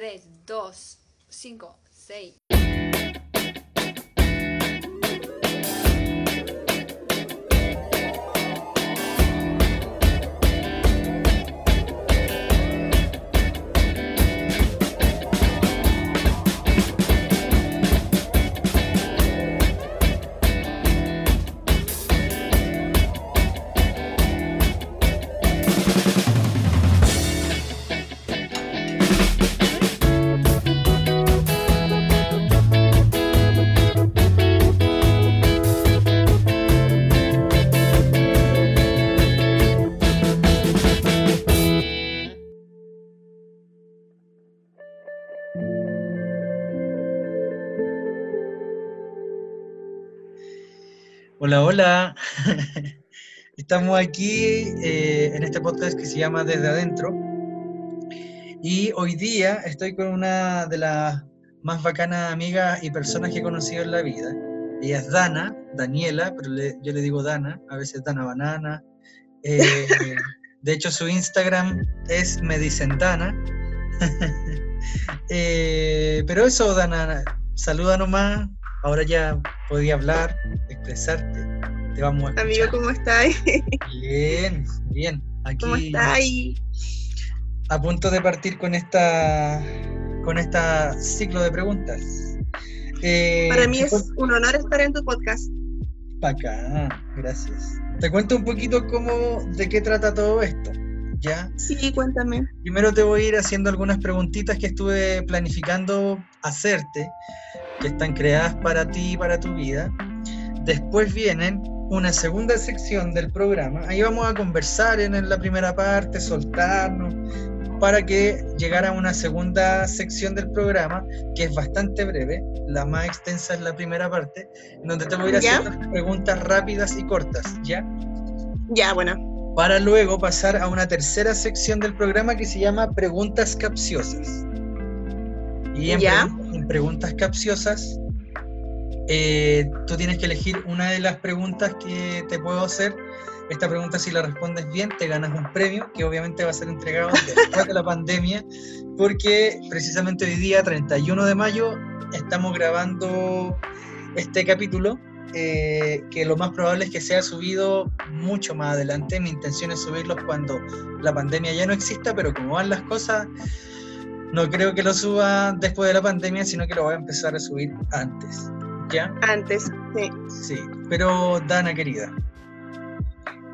3, 2, 5, 6. Hola, hola. Estamos aquí eh, en este podcast que se llama Desde Adentro. Y hoy día estoy con una de las más bacanas amigas y personas que he conocido en la vida. Ella es Dana, Daniela, pero yo le digo Dana, a veces Dana Banana. Eh, de hecho, su Instagram es Me dicen Dana. Eh, pero eso, Dana, saluda nomás, Ahora ya podía hablar, expresarte. Te vamos a Amigo, ¿cómo estás? Bien, bien. Aquí, ¿Cómo estás? A punto de partir con esta con esta ciclo de preguntas. Eh, Para mí es un honor estar en tu podcast. Acá, gracias. Te cuento un poquito cómo, de qué trata todo esto. ¿Ya? Sí, cuéntame. Primero te voy a ir haciendo algunas preguntitas que estuve planificando hacerte que están creadas para ti y para tu vida. Después vienen una segunda sección del programa. Ahí vamos a conversar en la primera parte, soltarnos, para que llegara una segunda sección del programa, que es bastante breve, la más extensa es la primera parte, donde te voy a ir haciendo preguntas rápidas y cortas, ¿ya? Ya, bueno. Para luego pasar a una tercera sección del programa que se llama Preguntas Capciosas. Y en, preguntas capciosas, eh, tú tienes que elegir una de las preguntas que te puedo hacer. Esta pregunta, si la respondes bien, te ganas un premio que obviamente va a ser entregado después de la pandemia, porque precisamente hoy día, 31 de mayo, estamos grabando este capítulo, eh, que lo más probable es que sea subido mucho más adelante. Mi intención es subirlos cuando la pandemia ya no exista, pero como van las cosas, no creo que lo suba después de la pandemia, sino que lo voy a empezar a subir antes. ¿Ya? Antes, sí. Sí, pero Dana querida,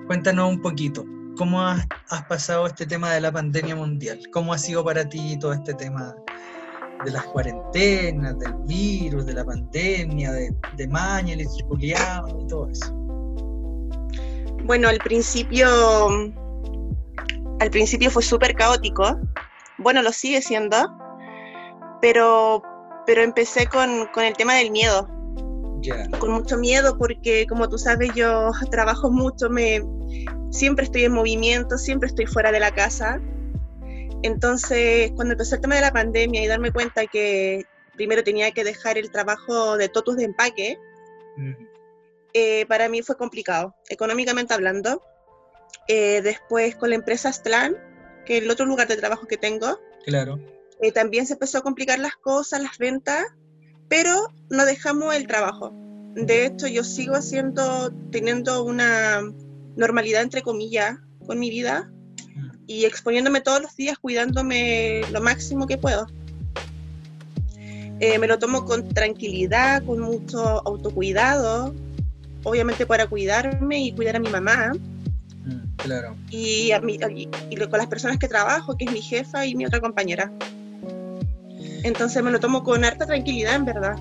cuéntanos un poquito, ¿cómo has, pasado este tema de la pandemia mundial? ¿Cómo ha sido para ti todo este tema de las cuarentenas, del virus, de la pandemia, de, de Maña, circuliado y todo eso? Bueno, al principio, al principio fue súper caótico bueno, lo sigue siendo, pero, pero empecé con, el tema del miedo. Con mucho miedo porque, como tú sabes, yo trabajo mucho, me, siempre estoy en movimiento, siempre estoy fuera de la casa. Entonces, cuando empezó el tema de la pandemia y darme cuenta que primero tenía que dejar el trabajo de totus de empaque, mm. eh, para mí fue complicado, económicamente hablando. Eh, después con la empresa Stlan, que el otro lugar de trabajo que tengo. Claro. Eh, también se empezó a complicar las cosas, las ventas, pero no dejamos el trabajo. De hecho, yo sigo haciendo, teniendo una normalidad, entre comillas, con mi vida y exponiéndome todos los días, cuidándome lo máximo que puedo. Eh, me lo tomo con tranquilidad, con mucho autocuidado, obviamente para cuidarme y cuidar a mi mamá. Claro. Y, a mí, y con las personas que trabajo, que es mi jefa y mi otra compañera. Entonces me lo tomo con harta tranquilidad, en verdad.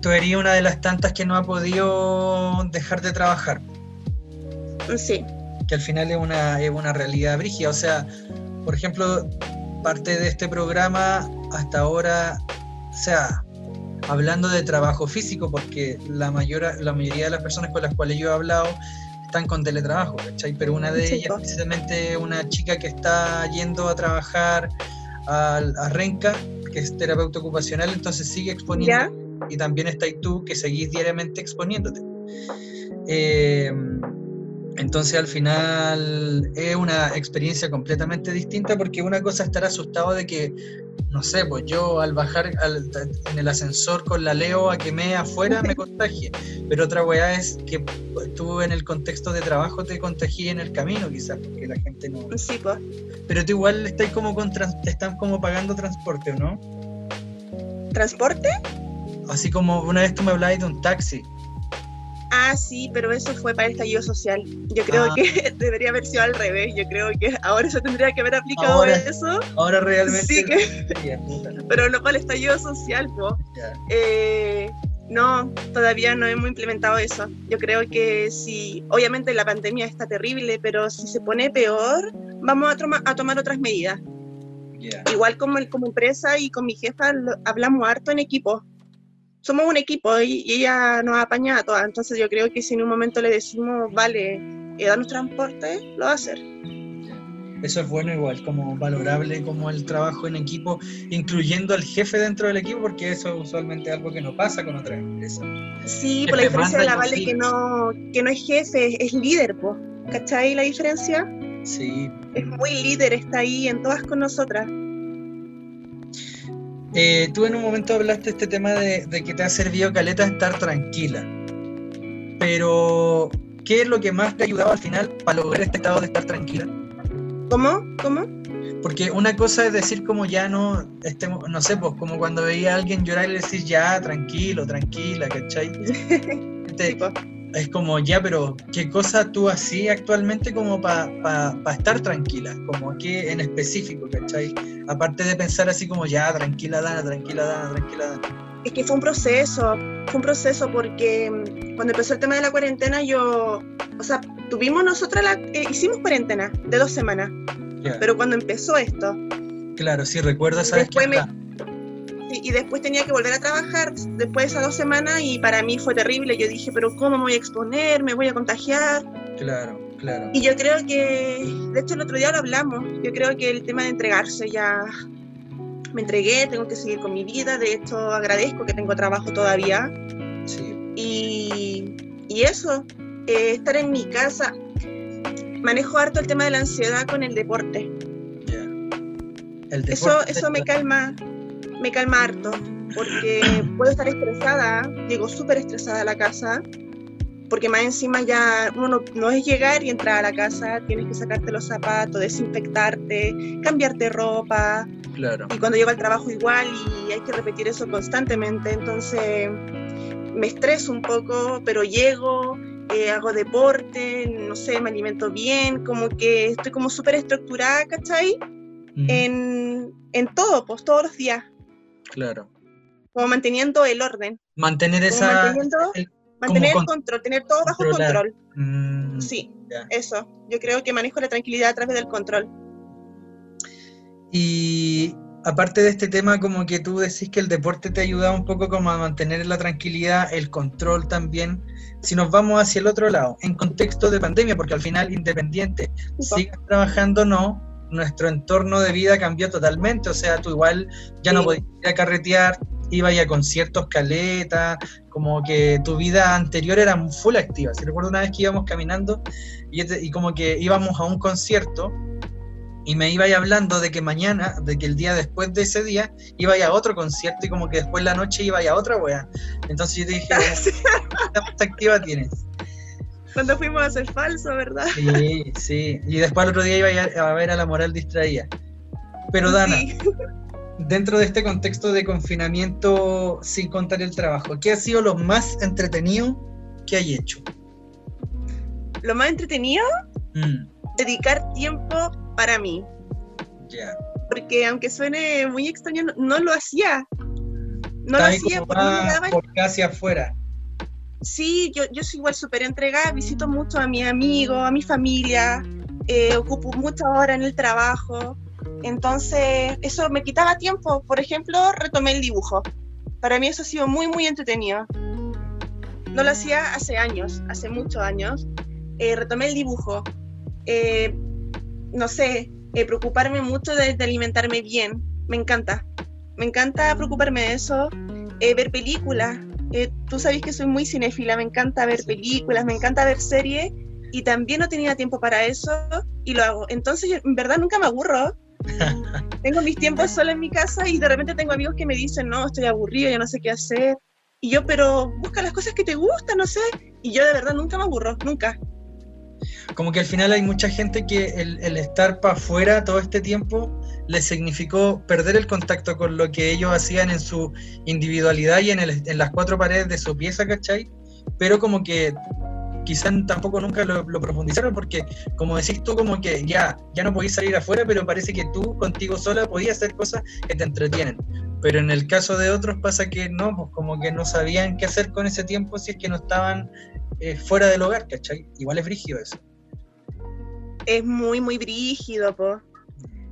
Tú eres una de las tantas que no ha podido dejar de trabajar. Sí. Que al final es una, es una realidad brígida. O sea, por ejemplo, parte de este programa hasta ahora, o sea, hablando de trabajo físico, porque la, mayor, la mayoría de las personas con las cuales yo he hablado están con teletrabajo, ¿cachai? Pero una de ellas, precisamente una chica que está yendo a trabajar a, a Renca, que es terapeuta ocupacional, entonces sigue exponiendo. Y también está ahí tú, que seguís diariamente exponiéndote. Eh, entonces al final es una experiencia completamente distinta porque una cosa es estar asustado de que no sé, pues yo al bajar en el ascensor con la Leo a que me afuera me contagie. Pero otra weá es que tú en el contexto de trabajo te contagié en el camino, quizás, porque la gente no. Sí, pues. Pero tú igual estás como con te están como pagando transporte, ¿o no? ¿Transporte? Así como una vez tú me hablabas de un taxi. Ah, sí, pero eso fue para el estallido social. Yo creo ah. que debería haber sido al revés. Yo creo que ahora se tendría que haber aplicado eso. Ahora realmente. Sí, que... pero no para el estallido social, pues. no, todavía no hemos implementado eso. Yo creo que si, obviamente la pandemia está terrible, pero si se pone peor, vamos a, a tomar otras medidas. Igual como, como empresa y con mi jefa hablamos harto en equipo somos un equipo y, ella nos apaña a todas. Entonces yo creo que si en un momento le decimos, vale, eh, danos transporte, lo va a hacer. Eso es bueno igual, como valorable como el trabajo en equipo, incluyendo al jefe dentro del equipo, porque eso es usualmente algo que no pasa con otras empresas. Sí, por la diferencia de la Vale que no, que no es jefe, es líder, pues. ¿cachai la diferencia? Sí. Es muy líder, está ahí en todas con nosotras. Eh, tú en un momento hablaste este tema de, que te ha servido caleta estar tranquila. Pero, ¿qué es lo que más te ha ayudado al final para lograr este estado de estar tranquila? ¿Cómo? ¿Cómo? Porque una cosa es decir como ya no, estemos, no sé, pues como cuando veía a alguien llorar y le decís ya, tranquilo, tranquila, ¿cachai? es como, ya, pero ¿qué cosa tú hacías actualmente como para estar tranquila? Como que en específico, ¿cachai? Aparte de pensar así como, ya, tranquila, Dana, tranquila, Dana, tranquila, Dana. Es que fue un proceso, fue un proceso porque mm, cuando empezó el tema de la cuarentena yo, o sea, tuvimos nosotras, la, eh, hicimos cuarentena de dos semanas, pero cuando empezó esto... Claro, sí, recuerdo, ¿sabes me, y después tenía que volver a trabajar después de esas dos semanas y para mí fue terrible. Yo dije, pero ¿cómo me voy a exponer? ¿Me voy a contagiar? Claro, claro. Y yo creo que, de hecho el otro día lo hablamos, yo creo que el tema de entregarse ya me entregué, tengo que seguir con mi vida, de hecho agradezco que tengo trabajo todavía. Sí. Y, y eso, eh, estar en mi casa, manejo harto el tema de la ansiedad con el deporte. El deporte eso, eso me calma, me calma harto, porque puedo estar estresada, llego súper estresada a la casa, porque más encima ya uno no, es llegar y entrar a la casa, tienes que sacarte los zapatos, desinfectarte, cambiarte ropa. Claro. Y cuando llego al trabajo igual y hay que repetir eso constantemente, entonces me estreso un poco, pero llego, eh, hago deporte, no sé, me alimento bien, como que estoy como súper estructurada, ¿cachai? en, en todo, pues todos los días. Claro. Como manteniendo el orden. Mantener esa... mantener el control, tener todo bajo control. Mm, sí, eso. Yo creo que manejo la tranquilidad a través del control. Y aparte de este tema, como que tú decís que el deporte te ayuda un poco como a mantener la tranquilidad, el control también. Si nos vamos hacia el otro lado, en contexto de pandemia, porque al final independiente, sigas trabajando o no, nuestro entorno de vida cambió totalmente, o sea, tú igual ya no podías ir a carretear, ibas a conciertos caleta, como que tu vida anterior era full activa. Si recuerdo una vez que íbamos caminando y, como que íbamos a un concierto y me iba hablando de que mañana, de que el día después de ese día, iba a otro concierto y como que después la noche iba a otra wea. Entonces yo te dije, ¿qué activa tienes? Cuando fuimos a hacer falso, ¿verdad? Sí, sí. Y después el otro día iba a ver a la moral distraída. Pero Dana, dentro de este contexto de confinamiento sin contar el trabajo, ¿qué ha sido lo más entretenido que hay hecho? Lo más entretenido, mm. dedicar tiempo para mí. Ya. Porque aunque suene muy extraño, no, lo hacía. No lo hacía porque no me daba... por casi afuera sí, yo, yo soy igual súper entregada, visito mucho a mis amigos, a mi familia, eh, ocupo muchas horas en el trabajo, entonces eso me quitaba tiempo. Por ejemplo, retomé el dibujo. Para mí eso ha sido muy, muy entretenido. No lo hacía hace años, hace muchos años. Eh, retomé el dibujo. Eh, no sé, preocuparme mucho de, alimentarme bien. Me encanta. Me encanta preocuparme de eso. ver películas. Eh, tú sabes que soy muy cinéfila, me encanta ver películas, me encanta ver series y también no tenía tiempo para eso y lo hago. Entonces, en verdad nunca me aburro tengo mis tiempos sola en mi casa y de repente tengo amigos que me dicen, no, estoy aburrido, ya no sé qué hacer. Y yo, pero busca las cosas que te gustan, no sé. Y yo de verdad nunca me aburro, nunca. Como que al final hay mucha gente que el, el estar para afuera todo este tiempo les significó perder el contacto con lo que ellos hacían en su individualidad y en, el, en las cuatro paredes de su pieza, ¿cachai? Pero como que quizás tampoco nunca lo, lo, profundizaron porque, como decís tú, como que ya, ya no podías salir afuera, pero parece que tú contigo sola podías hacer cosas que te entretienen. Pero en el caso de otros pasa que no, pues como que no sabían qué hacer con ese tiempo si es que no estaban eh, fuera del hogar, ¿cachai? Igual es brígido eso. Es muy, muy brígido, pues.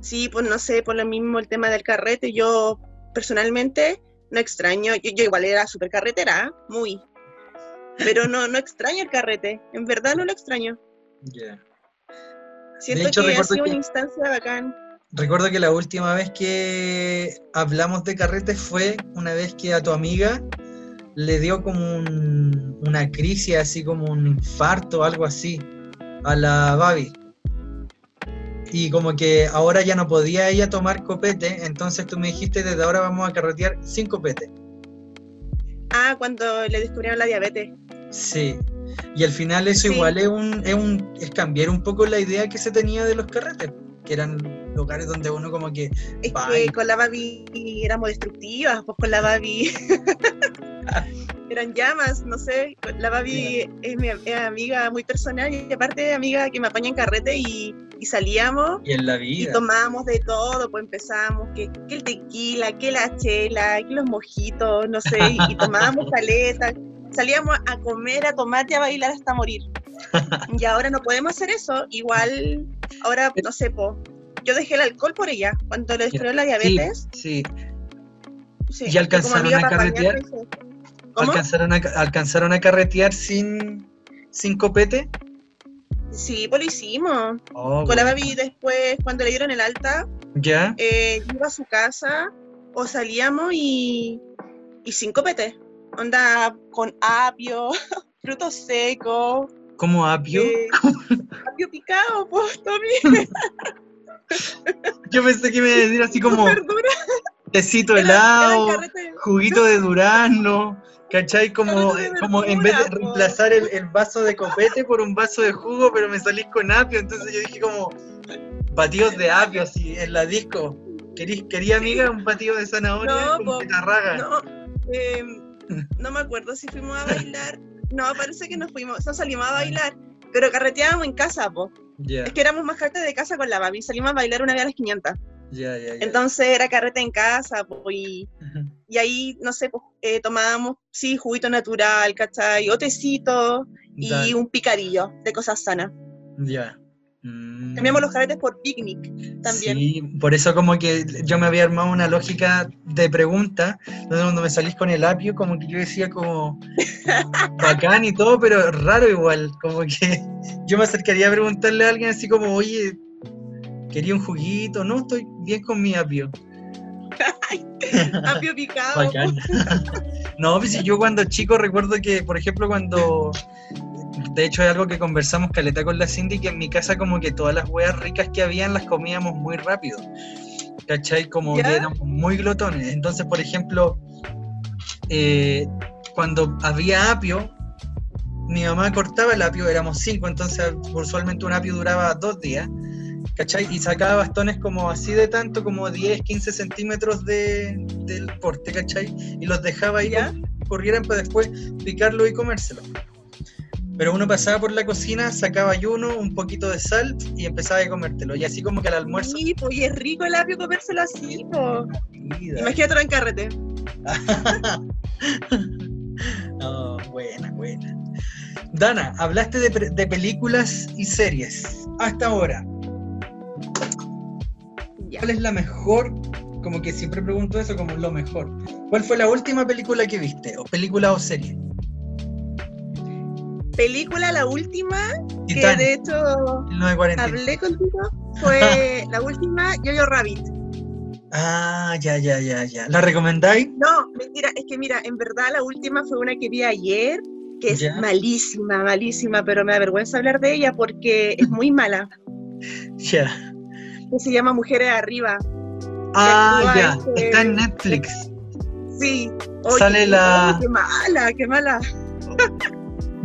Sí, pues no sé, por lo mismo el tema del carrete, yo personalmente no extraño, yo, yo igual era súper carretera, muy, pero no, no extraño el carrete, en verdad no lo extraño. Yeah. Siento hecho, que ha sido que, una instancia bacán. Recuerdo que la última vez que hablamos de carrete fue una vez que a tu amiga le dio como un, una crisis, así como un infarto, algo así, a la Babi. Y como que ahora ya no podía ella tomar copete, entonces tú me dijiste desde ahora vamos a carretear sin copete. Ah, cuando le descubrieron la diabetes. Sí. Y al final eso sí. igual es un, es un es cambiar un poco la idea que se tenía de los carretes, que eran lugares donde uno como que... Es que con la Babi éramos destructivas, pues con la Babi eran llamas, no sé, la Babi es mi es amiga muy personal y aparte amiga que me apaña en carrete y, y salíamos y, en la vida. y tomábamos de todo, pues empezamos que, que, el tequila, que la chela, que los mojitos, no sé, y, y tomábamos caleta, salíamos a comer, a tomate, a bailar hasta morir. y ahora no podemos hacer eso, igual, ahora, no sé, po, yo dejé el alcohol por ella, cuando le descubrió la diabetes. Sí, sí. ¿Y alcanzaron a carretear? ¿Alcanzaron a, ¿Alcanzaron a carretear sin, sin copete? Sí, pues lo hicimos. Oh, Con la Babi después, cuando le dieron el alta, ¿Ya? Eh, iba a su casa o salíamos y, y sin copete. Onda con apio, frutos secos. ¿Cómo apio? Eh, apio picado, pues, Tommy. Yo pensé que me iba a decir así como tecito helado, juguito de durazno, ¿cachai? Como, como en vez de reemplazar el, el, vaso de copete por un vaso de jugo, pero me salís con apio, entonces yo dije como batidos de apio así en la disco. ¿Querí, quería amiga un batido de zanahoria no, con petarraga? No, eh, no me acuerdo si fuimos a bailar. No, parece que nos fuimos, no salimos a bailar, pero carreteábamos en casa, po. Yeah. Es que éramos más cartas de casa con la Babi, salimos a bailar una vez a las 500. Yeah, yeah, Entonces era carrete en casa, po, y, uh -huh. Y ahí, no sé, pues, eh, tomábamos, sí, juguito natural, ¿cachai? O tecito y Dale. un picadillo de cosas sanas. Ya. Mm. Cambiamos los carretes por picnic también. Sí, por eso como que yo me había armado una lógica de pregunta, donde cuando me salís con el apio, como que yo decía como bacán y todo, pero raro igual, como que yo me acercaría a preguntarle a alguien así como, oye, quería un juguito, no, estoy bien con mi apio. apio picado. Bacán. no, pues yo cuando chico recuerdo que, por ejemplo, cuando de hecho es algo que conversamos caleta con la Cindy, que en mi casa como que todas las hueas ricas que habían las comíamos muy rápido. ¿Cachai? Como ¿Ya? que éramos muy glotones. Entonces, por ejemplo, eh, cuando había apio, mi mamá cortaba el apio, éramos cinco, entonces usualmente un apio duraba dos días. ¿Cachai? Y sacaba bastones como así de tanto, como 10, 15 centímetros de, del porte, ¿cachai? Y los dejaba ahí, ¿Ya? corrieran para después picarlo y comérselo. Pero uno pasaba por la cocina, sacaba ayuno, un poquito de sal y empezaba a comértelo. Y así como que al almuerzo. Sí, pues y es rico el apio comérselo así, po. Imagínate en carrete. no, buena, buena. Dana, hablaste de, de, películas y series. Hasta ahora. Ya. ¿Cuál es la mejor? Como que siempre pregunto eso, como lo mejor. ¿Cuál fue la última película que viste? ¿O película o serie? película, la última, Titanic, que de hecho 1940. hablé contigo, fue la última Yo-Yo Rabbit. Ah, ya, ya, ya, ya. ¿La recomendáis? No, mentira, es que mira, en verdad la última fue una que vi ayer, que es ¿Ya? malísima, malísima, pero me da vergüenza hablar de ella porque es muy mala. Ya. Que se llama Mujeres Arriba. Ah, ya, este está en Netflix. Sí. Sale la... qué mala, qué mala.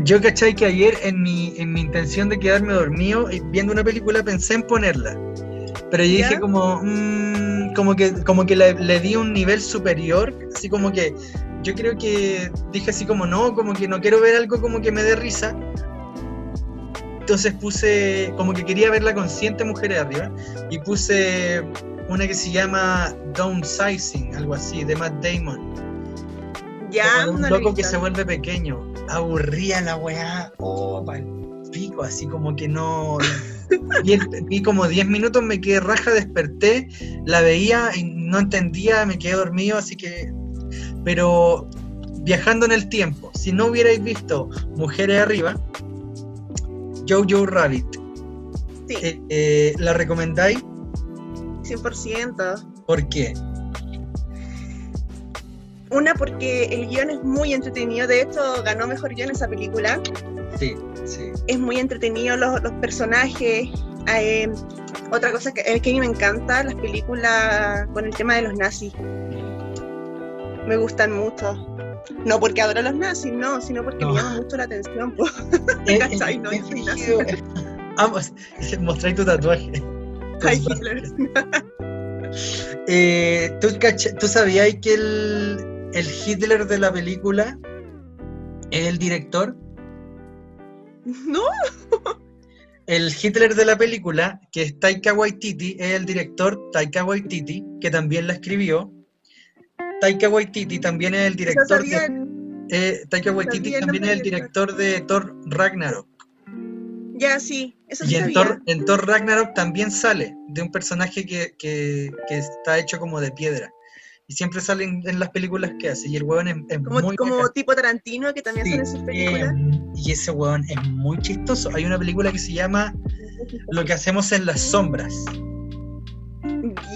Yo cachai que ayer en mi, en mi intención de quedarme dormido viendo una película pensé en ponerla. Pero yo dije como, mm, como que, como que le, le, di un nivel superior, así como que yo creo que dije así como no, como que no quiero ver algo como que me dé risa. Entonces puse, como que quería ver la consciente Mujeres Arriba, y puse una que se llama Downsizing, algo así, de Matt Damon. Ya, un loco que se vuelve pequeño. Aburría la weá. Oh, pico, así como que no. vi, como 10 minutos, me quedé raja, desperté, la veía y no entendía, me quedé dormido, así que. Pero viajando en el tiempo, si no hubierais visto Mujeres Arriba, Jojo Rabbit, sí. Eh, eh, ¿la recomendáis? 100%. ¿Por qué? Una, porque el guion es muy entretenido. De hecho, ganó mejor guion esa película. Sí, sí. Es muy entretenido los, los personajes. Eh, otra cosa que, que a mí me encanta, las películas con el tema de los nazis. Me gustan mucho. No porque adoro a los nazis, no, sino porque me llama mucho la atención. Eh, ¿Cachai? No, Vamos, mostráis tu tatuaje. Ay, Hitler. eh, ¿tú, ¿tú, sabías que el, el Hitler de la película es el director? No. El Hitler de la película, que es Taika Waititi, es el director Taika Waititi, que también la escribió. Taika Waititi también es el director de, eh, Taika Waititi también es el director de Thor Ragnarok. Ya, sí, eso sí Y en Thor, en Thor, Ragnarok también sale de un personaje que, que, que, está hecho como de piedra. Y siempre sale en, en las películas que hace. Y el huevón es, es como, muy. Como tipo Tarantino, que también sí, sale en sus películas. Eh, y ese huevón es muy chistoso. Hay una película que se llama Lo que hacemos en las sombras.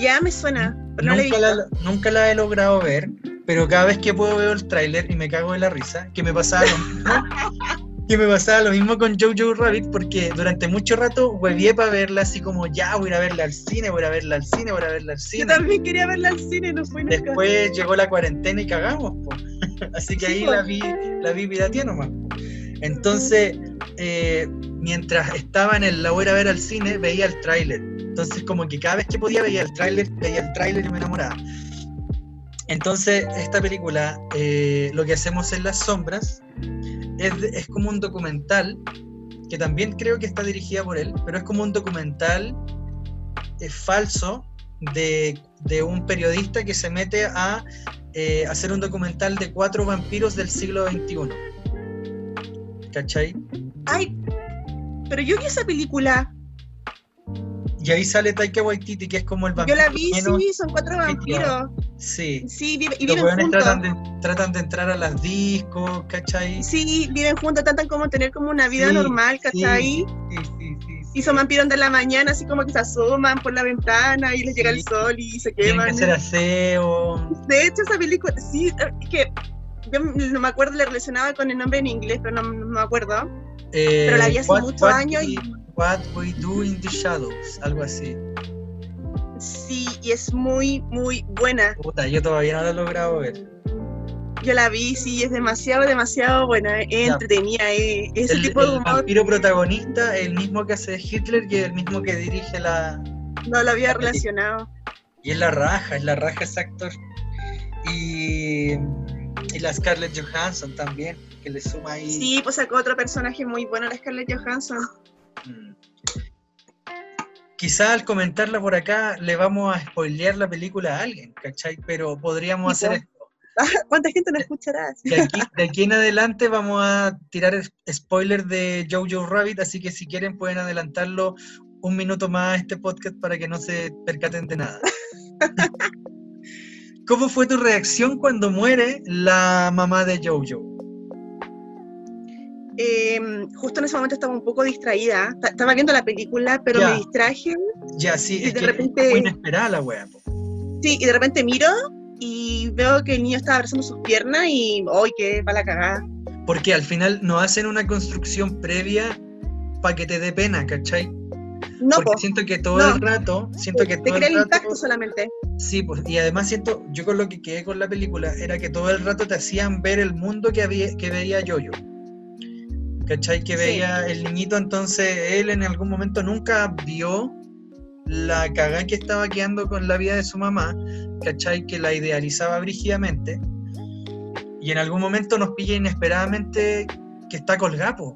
Ya me suena. Pero nunca, no la, nunca la he logrado ver, pero cada vez que puedo veo el tráiler y me cago de la risa, que me pasaba lo mismo. que me pasaba lo mismo con Jojo Rabbit, porque durante mucho rato huevié para verla así como, ya, voy a ir a verla al cine, voy a verla al cine, voy a verla al cine. Yo también quería verla al cine, no fue nunca. Después llegó la cuarentena y cagamos, po. así que ahí la vi, la vi pirateada nomás. Entonces, eh, mientras estaba en el la a ver al cine, veía el tráiler. Entonces, como que cada vez que podía veía el tráiler, veía el tráiler y me enamoraba. Entonces, esta película, eh, lo que hacemos en las sombras, es, es, como un documental, que también creo que está dirigida por él, pero es como un documental eh, falso de, de, un periodista que se mete a eh, hacer un documental de cuatro vampiros del siglo XXI. ¿Cachai? Ay, pero yo vi esa película. Y ahí sale Taika Waititi, que es como el vampiro. Yo la vi, sí, son cuatro vampiros. Sí. Sí, vive, y viven juntos. Tratan de, tratan de entrar a las discos, ¿cachai? Sí, viven juntos, tratan como tener como una vida sí, normal, ¿cachai? Sí, sí, sí, sí, Y son vampiros de la mañana, así como que se asoman por la ventana y les llega el sol y se queman. Tienen que hacer aseo. De hecho, esa película, sí, es que yo no me acuerdo, le relacionaba con el nombre en inglés, pero no, no me acuerdo. Eh, pero la vi hace muchos años y What We Do in the Shadows, algo así. Sí, y es muy, muy buena. Puta, yo todavía no la he logrado ver. Yo la vi, sí, es demasiado, demasiado buena, es entretenida, es, el, tipo de el humor. vampiro protagonista, el mismo que hace Hitler y el mismo que dirige la... No lo había relacionado. Y es la raja, es la raja ese actor. Y, y la Scarlett Johansson también, que le suma ahí... Sí, pues sacó otro personaje muy bueno, la Scarlett Johansson. Mm. Quizá al comentarla por acá le vamos a spoilear la película a alguien, ¿cachai? Pero podríamos hacer esto. ¿Cuánta gente nos escuchará? De aquí, de aquí, en adelante vamos a tirar spoiler de Jojo Rabbit, así que si quieren pueden adelantarlo un minuto más a este podcast para que no se percaten de nada. ¿Cómo fue tu reacción cuando muere la mamá de Jojo? Eh, justo en ese momento estaba un poco distraída. Estaba viendo la película, pero ya. me distraje. Ya, sí, y es de que repente. fue inesperada la wea. Sí, y de repente miro y veo que el niño estaba abrazando sus piernas y. ¡Ay, qué para la cagada! Porque al final no hacen una construcción previa para que te dé pena, ¿cachai? No, porque po. siento que todo No. el rato, siento que Te todo crea el el rato, impacto solamente. Sí, pues, y además siento, yo con lo que quedé con la película era que todo el rato te hacían ver el mundo que había, que veía Yoyo. ¿Cachai? Que Sí. veía el niñito, entonces él en algún momento nunca vio la cagada que estaba quedando con la vida de su mamá, ¿cachai? Que la idealizaba brígidamente. Y en algún momento nos pilla inesperadamente que está colgapo,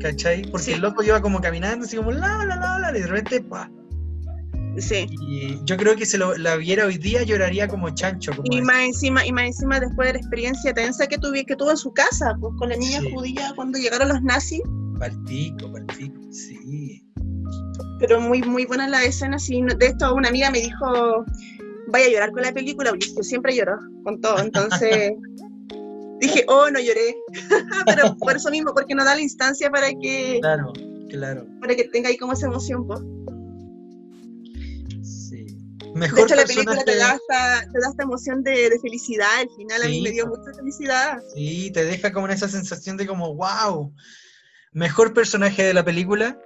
¿cachai? Porque Sí. el loco iba como caminando, así como la, la, la, la, y de repente, ¡pah! Sí. Y yo creo que si lo, la viera hoy día lloraría como chancho. Como Y más encima, y más encima después de la experiencia tensa que, tuvi- que tuvo en su casa, pues con la niña Sí. judía cuando llegaron los nazis. Palpico, palpico, sí. Pero muy, muy buena la escena. Sí, de esto una amiga me dijo, vaya a llorar con la película, porque yo siempre lloro con todo. Entonces dije, oh, no lloré. Pero por eso mismo, porque no da la instancia para que, Claro, claro, para que tenga ahí como esa emoción. Pues. Sí. De Mejor hecho, la película te da, esta, te da esta emoción de, de felicidad. Al final a mí me dio mucha felicidad. Sí, te deja como en esa sensación de como, wow. Mejor personaje de la película.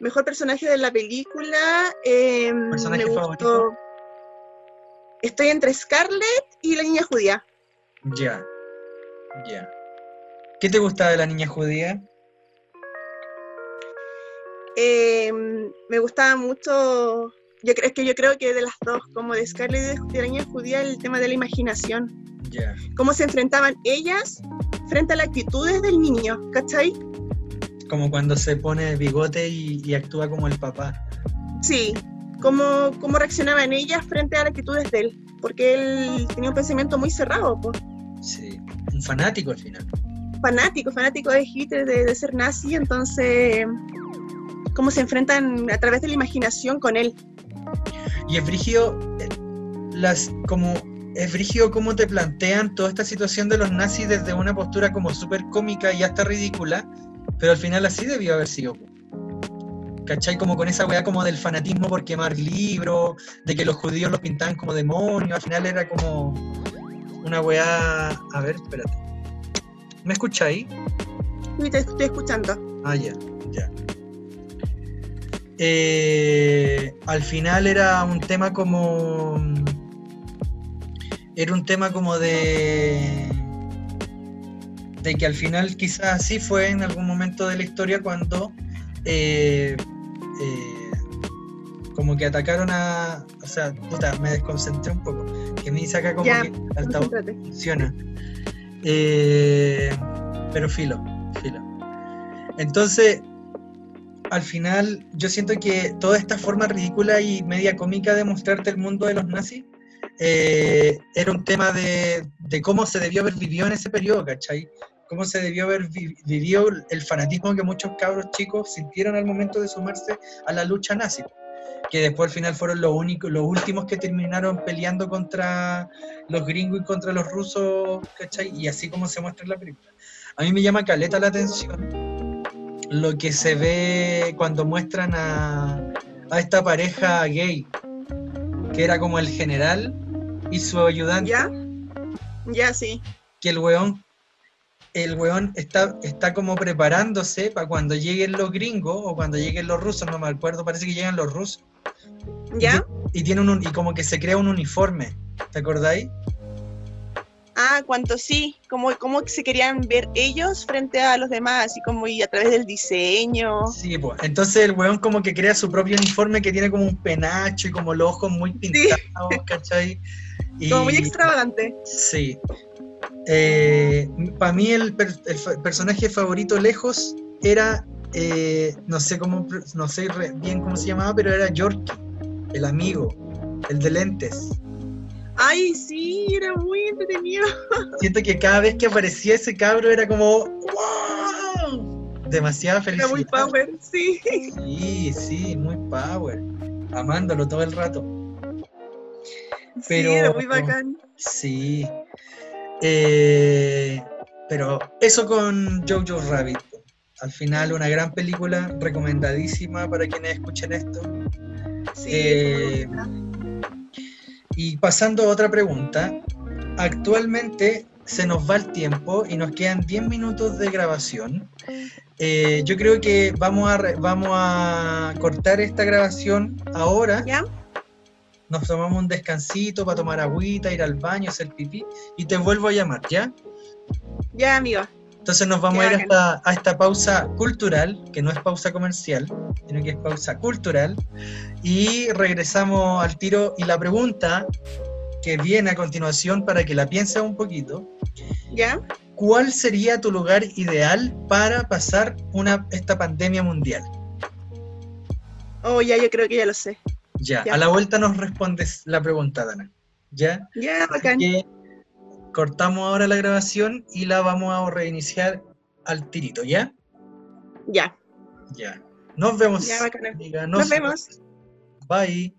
Mejor personaje de la película. eh, ¿Personaje me gustó. favorito? Estoy entre Scarlett y la niña judía. Ya, ya. ¿Qué te gustaba de la niña judía? Eh, me gustaba mucho. Yo creo es que yo creo que de las dos, como de Scarlett y de la judía, el tema de la imaginación. Ya, Cómo se enfrentaban ellas frente a las actitudes del niño, ¿cachai? como cuando se pone bigote y, y actúa como el papá. Sí. Cómo, cómo reaccionaban ellas frente a las actitudes de él. Porque él tenía un pensamiento muy cerrado, pues. Sí, un fanático al final. fanático, fanático de Hitler, de, de ser nazi, entonces cómo se enfrentan a través de la imaginación con él. Y es brígido, eh, las, como, es brígido cómo te plantean toda esta situación de los nazis desde una postura como súper cómica y hasta ridícula, pero al final así debió haber sido. ¿Cachai? Como con esa weá como del fanatismo por quemar libros, de que los judíos los pintaban como demonios, al final era como una weá... A ver, espérate. ¿Me escucháis? Y te estoy escuchando. Ah, ya, ya. Eh, al final era un tema como. Era un tema como de. De que al final quizás sí fue en algún momento de la historia cuando. eh, eh, como que atacaron a. O sea, puta, me desconcentré un poco. Que me dice acá como Ya, que altavoz funciona. Pero filo, filo. Entonces, al final, yo siento que toda esta forma ridícula y media cómica de mostrarte el mundo de los nazis eh, era un tema de, de cómo se debió haber vivido en ese periodo, ¿cachai? Cómo se debió haber vi- vivido el fanatismo que muchos cabros chicos sintieron al momento de sumarse a la lucha nazi. Que después al final fueron los únicos, los últimos que terminaron peleando contra los gringos y contra los rusos, ¿cachai? Y así como se muestra en la película. A mí me llama caleta la atención lo que se ve cuando muestran a, a esta pareja gay, que era como el general y su ayudante, ¿Ya? Ya, sí. que el weón, el weón está, está como preparándose para cuando lleguen los gringos o cuando lleguen los rusos, no me acuerdo, parece que llegan los rusos. ¿Ya? Y tiene un, y como que se crea un uniforme, ¿te acordáis? Ah, cuánto sí, cómo, cómo se querían ver ellos frente a los demás, y como y a través del diseño. Sí, pues. Entonces el weón como que crea su propio uniforme que tiene como un penacho y como los ojos muy pintados, ¿cachai? Y, Como muy extravagante. Sí. Para mí el, per- el fa- personaje favorito lejos era, eh, no sé cómo, no sé bien cómo se llamaba, pero era Yorkie, el amigo, el de lentes. Ay, sí, era muy entretenido. Siento que cada vez que aparecía ese cabro era como ¡Wow! Demasiada Era felicidad. muy power, sí. Sí, sí, muy power. Amándolo todo el rato. Sí, Pero- era muy bacán. Sí. Eh, pero eso con Jojo Rabbit. Al final, una gran película, recomendadísima para quienes escuchen esto. Sí, Eh, bonita. Y pasando a otra pregunta, actualmente, se nos va el tiempo y nos quedan 10 minutos de grabación. Eh, yo creo que vamos a, vamos a cortar esta grabación ahora. ¿Ya? Nos tomamos un descansito para tomar agüita, ir al baño, hacer pipí y te vuelvo a llamar, ¿ya? Ya, amigo. Entonces nos vamos a ir hasta- a esta pausa cultural, que no es pausa comercial, sino que es pausa cultural, y regresamos al tiro. Y la pregunta que viene a continuación, para que la pienses un poquito, ¿Ya? ¿cuál sería tu lugar ideal para pasar una, esta pandemia mundial? Oh, ya, yo creo que ya lo sé. Ya, Ya. a la vuelta nos respondes la pregunta, Dana. ¿Ya? Ya, Así bacán. que cortamos ahora la grabación y la vamos a reiniciar al tirito, ¿ya? Ya. Ya. Nos vemos. Ya. Nos vemos. Bye.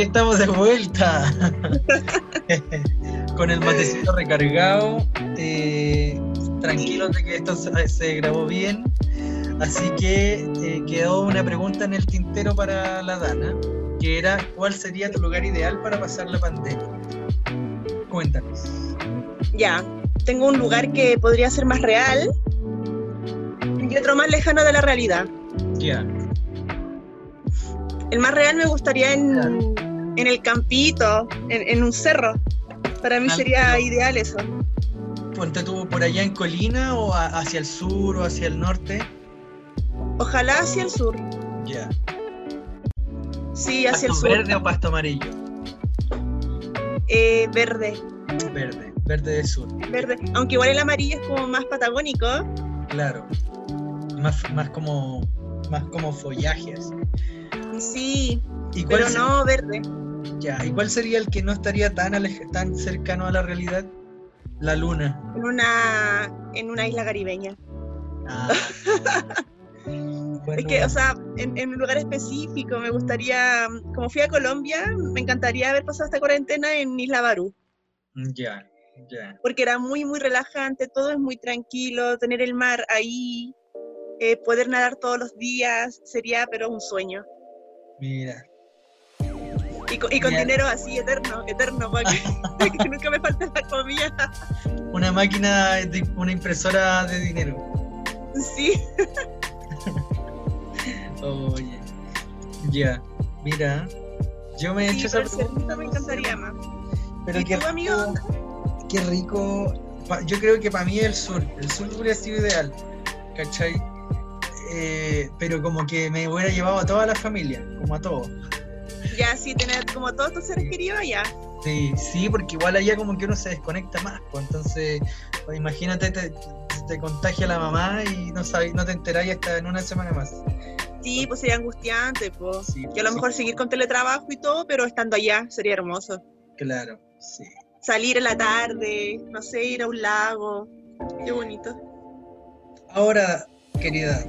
Aquí estamos de vuelta. Con el matecito recargado. eh, tranquilos de que esto se, se grabó bien. Así que eh, quedó una pregunta en el tintero para la Dana, que era ¿cuál sería tu lugar ideal para pasar la pandemia? Cuéntanos. Ya. Tengo un lugar que podría ser más real y otro más lejano de la realidad. Ya. El más real me gustaría en, Claro. En el campito, en, en un cerro. Para mí Al- sería ideal eso. Ponte tú por allá en Colina o a- hacia el sur o hacia el norte. Ojalá hacia el sur. Ya. Sí, hacia el ¿Pasto sur. verde o pasto amarillo? Eh, verde, Verde, verde de sur. verde. Aunque igual el amarillo es como más patagónico. Claro. Más, más como más como follaje así. Sí, ¿Y cuál, pero no verde. Ya, ¿y cuál sería el que no estaría tan, tan cercano a la realidad? La luna. En una, en una isla caribeña. Ah. Bueno, Es que, o sea, en, en un lugar específico me gustaría, como fui a Colombia, me encantaría haber pasado esta cuarentena en Isla Barú, ya, ya. porque era muy, muy relajante, todo es muy tranquilo, tener el mar ahí, eh, poder nadar todos los días, sería pero un sueño. Mira. Y, con- y con Ya. dinero así, eterno, eterno, para que, que nunca me falte la comida. Una máquina, de, una impresora de dinero. Sí, Oye, ya, mira, yo me he Sí, hecho esa pregunta. me encantaría más. Pero ¿Y qué tú, amigo? rico, qué rico. Yo creo que para mí el sur, el sur hubiera sido ideal, ¿cachai? Eh, pero como que me hubiera llevado a toda la familia, como a todos. Ya, sí, tener como todos tus seres queridos allá. Sí, sí, porque igual allá como que uno se desconecta más, pues entonces, pues, imagínate, te, te contagia la mamá y no sabes, no te enteráis hasta en una semana más. Sí, pues sería angustiante, pues. Sí, Yo a lo sí, mejor seguir con teletrabajo y todo, pero estando allá sería hermoso. Claro, sí. Salir en la tarde, no sé, ir a un lago. Qué bonito. Ahora, querida,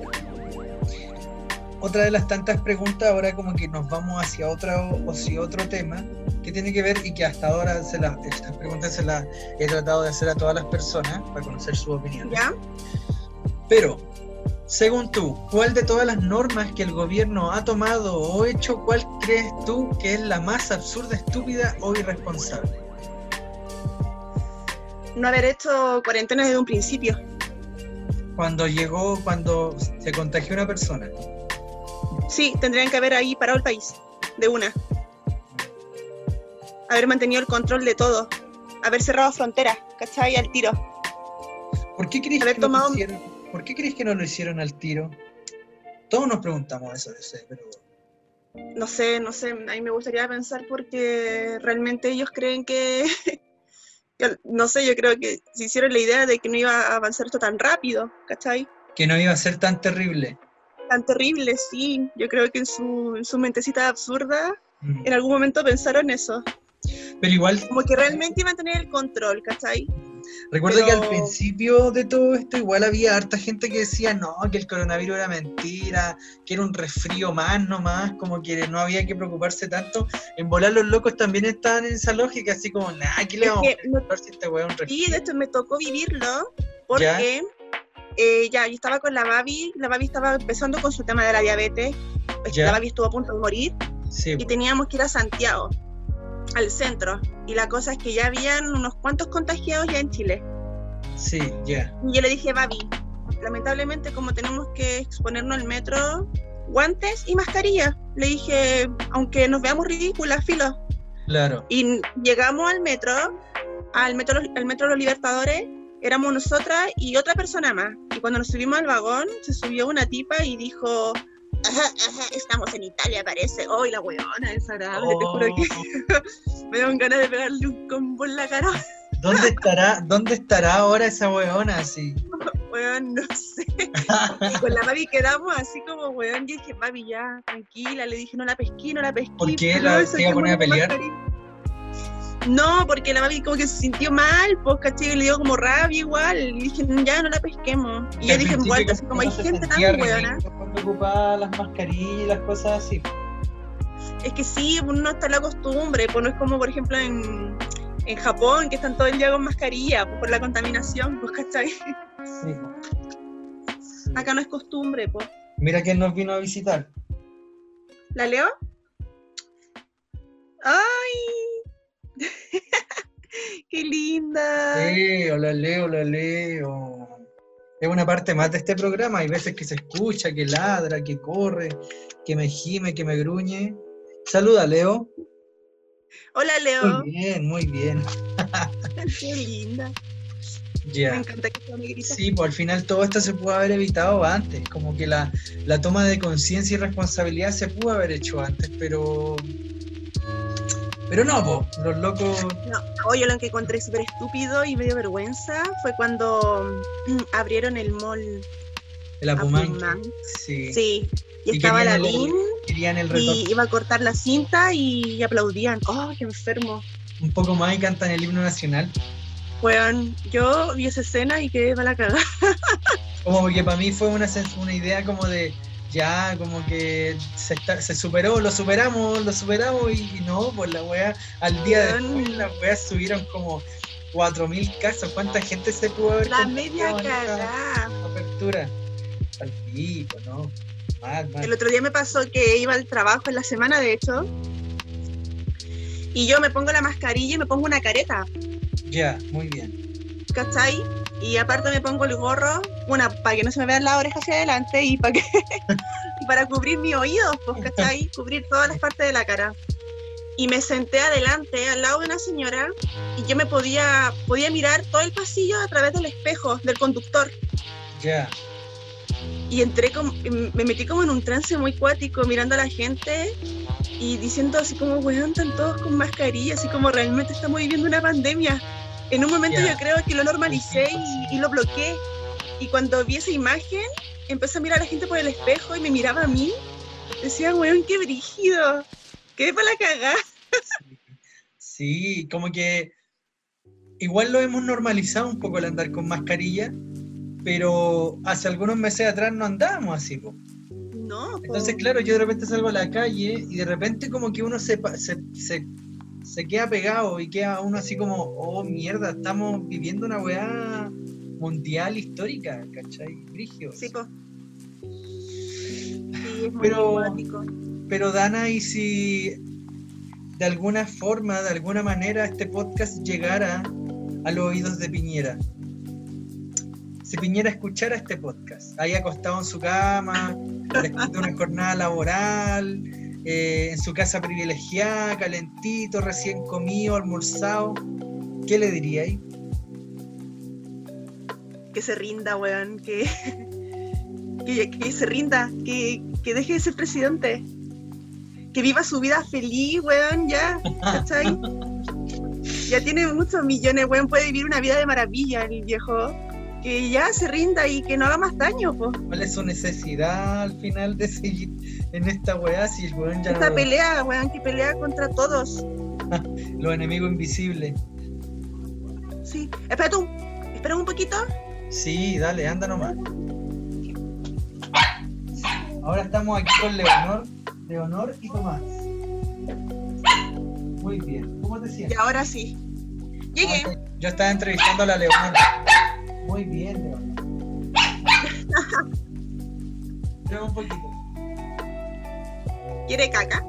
otra de las tantas preguntas, ahora como que nos vamos hacia otro, hacia otro tema que tiene que ver y que hasta ahora se la- estas preguntas se las he tratado de hacer a todas las personas para conocer su opinión. ¿Ya? Pero, según tú, ¿cuál de todas las normas que el gobierno ha tomado o hecho, cuál crees tú que es la más absurda, estúpida o irresponsable? No haber hecho cuarentena desde un principio. Cuando llegó, cuando se contagió una persona. Sí, tendrían que haber ahí parado el país, de una. Haber mantenido el control de todo. Haber cerrado fronteras, ¿cachai? Al tiro. ¿Por qué crees Haber que no hicieron? ¿Por qué crees que no lo hicieron al tiro? Todos nos preguntamos eso, yo sé, pero No sé, no sé, a mí me gustaría pensar porque realmente ellos creen que, no sé, yo creo que se hicieron la idea de que no iba a avanzar esto tan rápido, ¿cachai? que no iba a ser tan terrible. Tan terrible, sí. Yo creo que en su, en su mentecita absurda, Mm. en algún momento pensaron eso. Pero igual, Como que realmente iban a tener el control, ¿cachai? recuerda que al pero- principio de todo esto igual había harta gente que decía no, que el coronavirus era mentira, que era un resfrío más nomás, como que no había que preocuparse tanto. En volar los locos también estaban en esa lógica, así como, nah, ¿qué le Es vamos que a preocupar si este weón es Sí, de hecho me tocó vivirlo porque eh, ya, yo estaba con la Babi, la Babi estaba empezando con su tema de la diabetes, Ya. la Babi estuvo a punto de morir Sí, y teníamos que ir a Santiago, al centro, y la cosa es que ya habían unos cuantos contagiados ya en Chile. sí, ya. Y yo le dije, Babi, lamentablemente como tenemos que exponernos al metro, guantes y mascarilla. Le dije, aunque nos veamos ridículas, filo, Claro. Y llegamos al metro, al metro, al metro Los Libertadores, éramos nosotras y otra persona más. Y cuando nos subimos al vagón, se subió una tipa y dijo, ajá, ajá, estamos en Italia, parece. Oh, y la weona, desagradable, te juro que Oh, me dieron ganas de pegarle un combo en la cara. ¿Dónde estará, ¿Dónde estará ahora esa weona así? Weón, no sé. Y con la Babi quedamos así como, weón, y dije, Babi, ya, tranquila. Le dije, no la pesquí, no la pesquí. ¿Por qué? ¿La- eso, te iba a poner a pelear? mascarilla. No, porque la Babi como que se sintió mal, pues, caché, le dio como rabia igual. Y dije, ya, no la pesquemos. Y yo dije vuelta, así como hay gente tan weona. ridículo Cuando ocupaba las mascarillas y las cosas así. Es que sí, uno está en la costumbre, pues no es como, por ejemplo, en, en Japón, que están todo el día con mascarilla, pues por la contaminación, pues, ¿cachai? Sí. Acá no es costumbre, pues. Mira quién nos vino a visitar. ¿La leo? ¡Ay! ¡Qué linda! Sí, hola Leo, hola Leo. Es una parte más de este programa. Hay veces que se escucha, que ladra, que corre, que me gime, que me gruñe. Saluda, Leo. Hola, Leo. Muy bien, muy bien. ¡Qué linda! Me encanta que sea negrita. Sí, pues al final todo esto se pudo haber evitado antes. Como que la, la toma de conciencia y responsabilidad se pudo haber hecho antes, pero. Pero no, pues, los locos. No, oye, lo que encontré súper estúpido y medio vergüenza fue cuando mm, abrieron el mall El Apumán. Sí. Sí, y Y estaba la Lin y iba a cortar la cinta y aplaudían. ¡Oh, qué enfermo! Un poco más y cantan el himno nacional. Weón, yo vi esa escena y quedé para la cagada. Como que para mí fue una, una idea como de ya, como que se, está- se superó, lo superamos, lo superamos y, y no, pues la wea, al día de hoy las weas subieron como 4.000 casos. ¿Cuánta gente se pudo haber La media cagada. apertura? Al pico, ¿no? Mal, mal. El otro día me pasó que iba al trabajo en la semana, de hecho, y yo me pongo la mascarilla y me pongo una careta, Ya, muy bien. ¿cachai? Y aparte me pongo el gorro, una, para que no se me vean las orejas hacia adelante y para que, y para cubrir mis oídos, pues, ¿cachai? Cubrir todas las partes de la cara. Y me senté adelante, al lado de una señora, y yo me podía, podía mirar todo el pasillo a través del espejo del conductor. Ya. Y entré como, me metí como en un trance muy cuático, mirando a la gente y diciendo así como, weón, están todos con mascarilla, así como realmente estamos viviendo una pandemia. En un momento yo creo que lo normalicé y, y lo bloqueé. Y cuando vi esa imagen, empecé a mirar a la gente por el espejo y me miraba a mí. Decía, weón, qué brígido. Quedé para la cagada. Sí, como que igual lo hemos normalizado un poco el andar con mascarilla, pero hace algunos meses atrás no andábamos así. po. No, po. Entonces, claro, yo de repente salgo a la calle y de repente como que uno se, pa- se, se, se queda pegado y queda uno así como, oh mierda, estamos viviendo una weá mundial histórica, ¿cachai? Brigio. Sí, es muy Pero-. Pero Dana, ¿y si de alguna forma, de alguna manera, este podcast llegara a los oídos de Piñera? Si Piñera escuchara este podcast, ahí acostado en su cama, después de una jornada laboral, eh, en su casa privilegiada, calentito, recién comido, almorzado, ¿qué le diríais? que se rinda, weón, que, que, que se rinda, que, que deje de ser presidente, que viva su vida feliz, weón, ya, ¿cachai? Ya tiene muchos millones, weón, puede vivir una vida de maravilla el viejo, que ya se rinda y que no haga más daño, pues. ¿Cuál es su necesidad al final de seguir en esta weá si el weón ya Esta no- pelea, weón, que pelea contra todos. los enemigos invisibles? Sí, espera tú, espera un poquito. Sí, dale, anda nomás. Ahora estamos aquí con Leonor, Leonor y Tomás. Muy bien, ¿cómo te Y sientes? ahora sí. Llegué. Ah, Yo estaba entrevistando a la Leonor. Muy bien, Leonor. Prueba un poquito. ¿Quiere caca?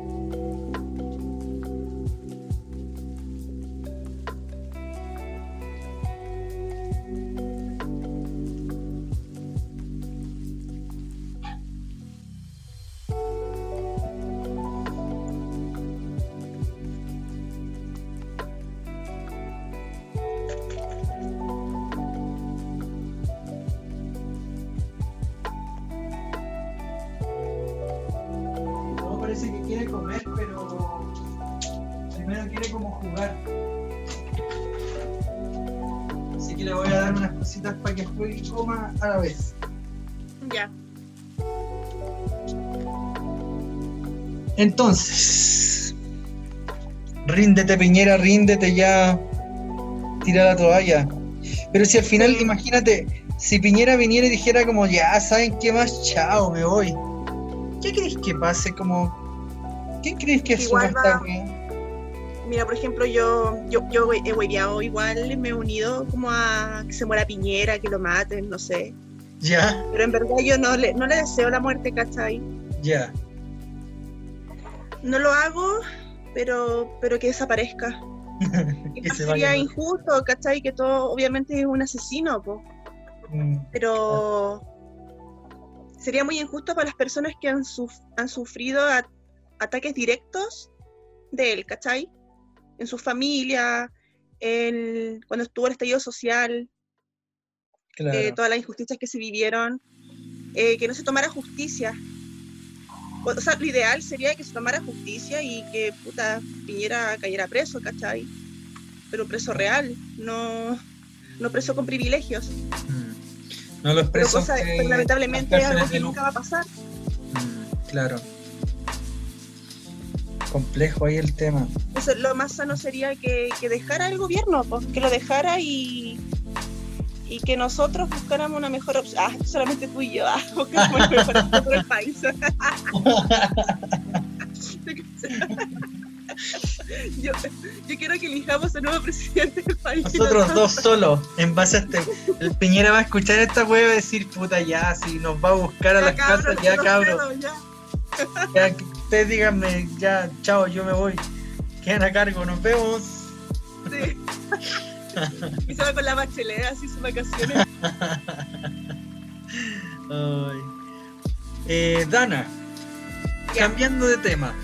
Para que juegue y coma a la vez. Ya. Entonces, ríndete Piñera, ríndete ya, tira la toalla. Pero si al final, imagínate, si Piñera viniera y dijera como, ya, ¿saben qué más? Chao, me voy. ¿Qué crees que pase? Como, ¿Qué crees que asuma esta? Mira, por ejemplo, yo, yo, yo he hueveado igual, me he unido como a que se muera Piñera, que lo maten, no sé. Ya, Pero en verdad yo no le, no le deseo la muerte, ¿cachai? ya. No lo hago, pero, pero que desaparezca. que se sería vaya. injusto, ¿cachai? Que todo obviamente es un asesino, po. Mm, pero sería muy injusto para las personas que han, suf- han sufrido ataques directos de él, ¿cachai? En su familia, en- cuando estuvo el estallido social, claro. eh, todas las injusticias que se vivieron, eh, que no se tomara justicia. O, sea, lo ideal sería que se tomara justicia y que puta Piñera cayera preso, ¿cachai? Pero preso real, no, no preso con privilegios. Mm. No los Pero, presos cosa, que- pero lamentablemente las es algo que nunca va a pasar. Mm, claro. Complejo ahí el tema. Entonces, lo más sano sería que, que dejara el gobierno, pues, que lo dejara y, y que nosotros buscáramos una mejor opción. Ah, solamente tú y yo, ah, buscáramos una mejor opción por el país. yo, yo quiero que elijamos al nuevo presidente del país. Nosotros dos solos, en base a este. El Piñera va a escuchar esta wea y decir, puta, ya, si nos va a buscar a Ya, las casas, ya, cabros. ya. Ya, ustedes díganme, ya, chao, yo me voy. Quedan a cargo, nos vemos. Sí. y se va con la bachelet, así sus vacaciones. Ay. Eh, Dana, cambiando de tema.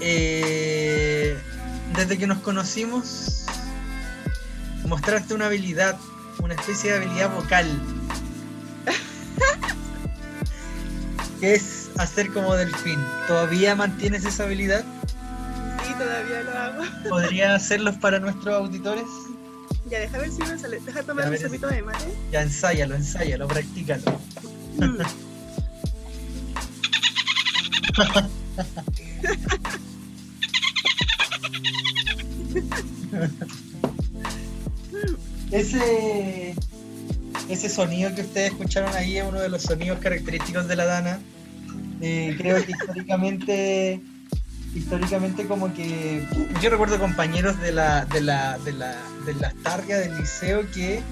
Eh, desde que nos conocimos, mostraste una habilidad, una especie de habilidad vocal. que es hacer como delfín. ¿Todavía mantienes esa habilidad? Sí, todavía lo hago. ¿Podría hacerlos para nuestros auditores? Ya, deja ver si me sale. Deja tomar un sopito de mate. Ya, ensáyalo, ensáyalo, practícalo. Mm. Ese, ese sonido que ustedes escucharon ahí es uno de los sonidos característicos de la Dana. Eh, creo que históricamente, históricamente como que yo recuerdo compañeros de la, de la, de la, de la Targa del liceo que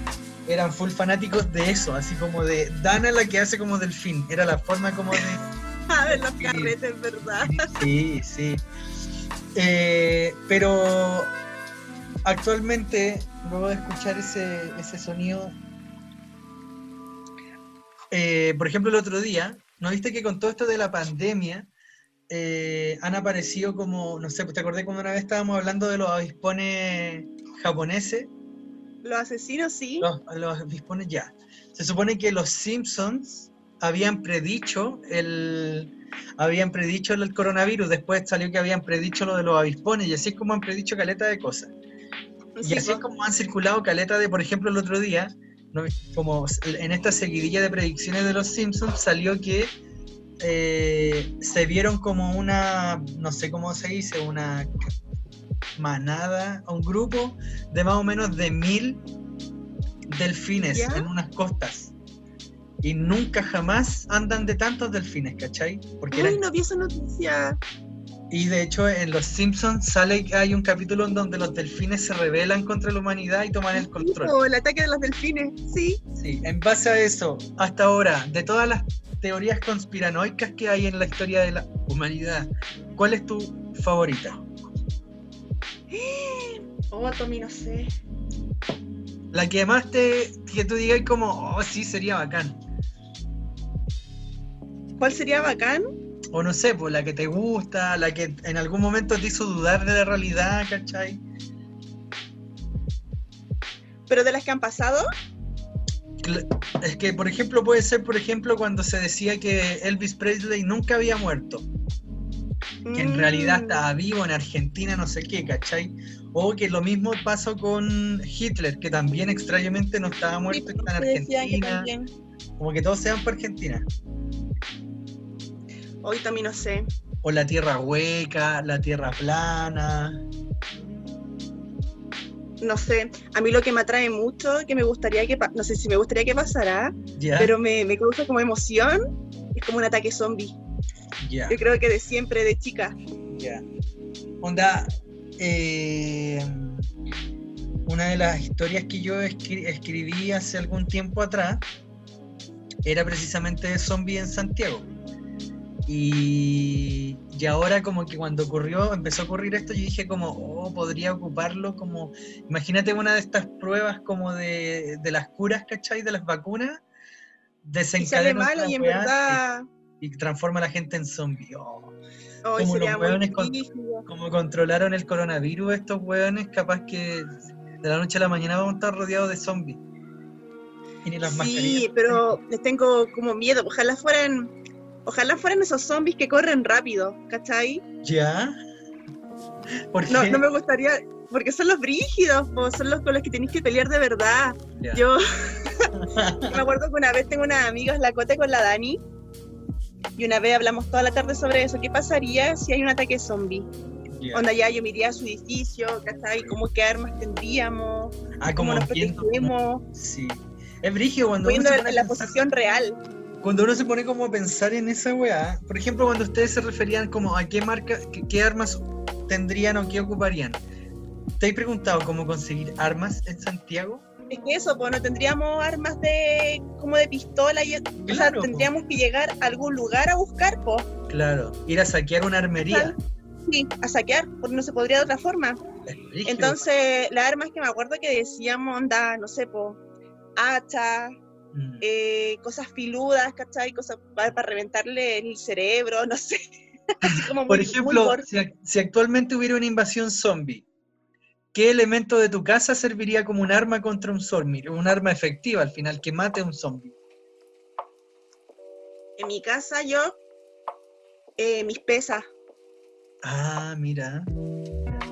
eran full fanáticos de eso, así como de Dana la que hace como delfín, era la forma como de A ver, los carretes, ¿verdad? Sí, sí. Eh, pero actualmente, luego de escuchar ese, ese sonido, eh, por ejemplo, el otro día, ¿no viste que con todo esto de la pandemia eh, han aparecido como, no sé, pues te acordé cuando una vez estábamos hablando de los avispones japoneses? Los asesinos, sí. Los, los avispones ya. Se supone que los Simpsons habían predicho el habían predicho el coronavirus, después salió que habían predicho lo de los avispones, y así es como han predicho caleta de cosas. Sí, y así es como han circulado caleta de, por ejemplo, el otro día, ¿no? como en esta seguidilla de predicciones de los Simpsons salió que eh, se vieron como una, no sé cómo se dice, una manada, un grupo de más o menos de mil delfines ¿Ya? en unas costas. Y nunca jamás andan de tantos delfines, ¿cachai? Porque Uy, eran no vi esa noticia. Y de hecho en Los Simpsons sale que hay un capítulo en donde los delfines se rebelan contra la humanidad y toman el control. O el ataque de los delfines, sí. Sí, en base a eso, hasta ahora, de todas las teorías conspiranoicas que hay en la historia de la humanidad, ¿cuál es tu favorita? Oh, Tommy, no sé. La que más te, que tú digas como, oh, sí, sería bacán. ¿Cuál sería bacán? O no sé, pues la que te gusta, la que en algún momento te hizo dudar de la realidad, ¿cachai? ¿Pero de las que han pasado? Es que, por ejemplo, puede ser, por ejemplo, cuando se decía que Elvis Presley nunca había muerto. que en realidad Mm, estaba vivo en Argentina, no sé qué, ¿cachai? O que lo mismo pasó con Hitler, que también extrañamente no estaba sí, muerto, está en que Argentina. Como que todos se van para Argentina. Hoy también no sé. O la tierra hueca, la tierra plana. No sé. A mí lo que me atrae mucho, que me gustaría que, no sé si me gustaría que pasara, pero me, me causa como emoción, es como un ataque zombie. Yo creo que de siempre, de chica. ya. Onda, eh, una de las historias que yo escri- escribí hace algún tiempo atrás era precisamente de zombie en Santiago. Y, y ahora como que cuando ocurrió, empezó a ocurrir esto, yo dije como, oh, podría ocuparlo como, imagínate una de estas pruebas como de, de las curas, ¿cachai? De las vacunas. Y sale Desencadena otra y en verdad, y, y transforma a la gente en zombie. Oh, hoy como los hueones con- como controlaron el coronavirus estos hueones, capaz que de la noche a la mañana vamos a estar rodeados de zombies. Y ni las Sí, mascarillas. pero les tengo como miedo. Ojalá fueran, ojalá fueran esos zombies que corren rápido, ¿cachai? ¿Ya? ¿Por No, qué? no me gustaría, porque son los brígidos, po, son los con los que tenéis que pelear de verdad. Ya. Yo me acuerdo que una vez tengo unas amigas, la Cote con la Dani, y una vez hablamos toda la tarde sobre eso. ¿Qué pasaría si hay un ataque zombie? Ya. Onda ya, yo me iría a su edificio, ¿cachai? ¿Cómo qué armas tendríamos? Ah, ¿Cómo nos protegemos? Sí. Es brígido cuando uno, Viendo la pensar- posición real. Cuando uno se pone como a pensar en esa weá. Por ejemplo, cuando ustedes se referían como a qué marca, qué, qué armas tendrían o qué ocuparían. ¿Te has preguntado cómo conseguir armas en Santiago? Es que eso, pues no tendríamos armas de como de pistola y o sea, Claro, po. tendríamos que llegar a algún lugar a buscar, pues, Claro, ir a saquear una armería. sí, a saquear, porque no se podría de otra forma. Entonces, las armas que me acuerdo que decíamos, onda, no sé, pues, hacha, Mm. eh, cosas filudas, ¿cachai? Cosas para, para reventarle el cerebro, no sé. Así como Por ejemplo, muy si, ac- si actualmente hubiera una invasión zombie, ¿qué elemento de tu casa serviría como un arma contra un zombie? Un arma efectiva al final, que mate a un zombie. en mi casa yo, eh, mis pesas, Ah, mira.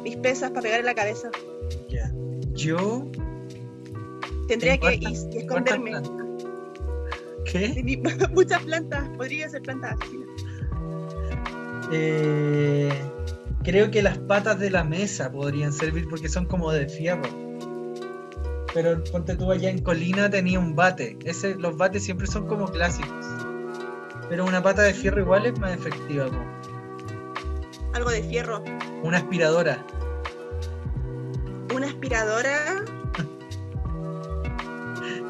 mis pesas para pegar en la cabeza. Ya. Yo. Tendría que esconderme. ¿Qué? Muchas plantas, podría ser plantas asesinas. Eh, creo que las patas de la mesa podrían servir porque son como de fierro. Pero ponte tú allá en Colina tenía un bate. Ese, los bates siempre son como clásicos. Pero una pata de fierro igual es más efectiva. po. Algo de fierro. Una aspiradora. Una aspiradora.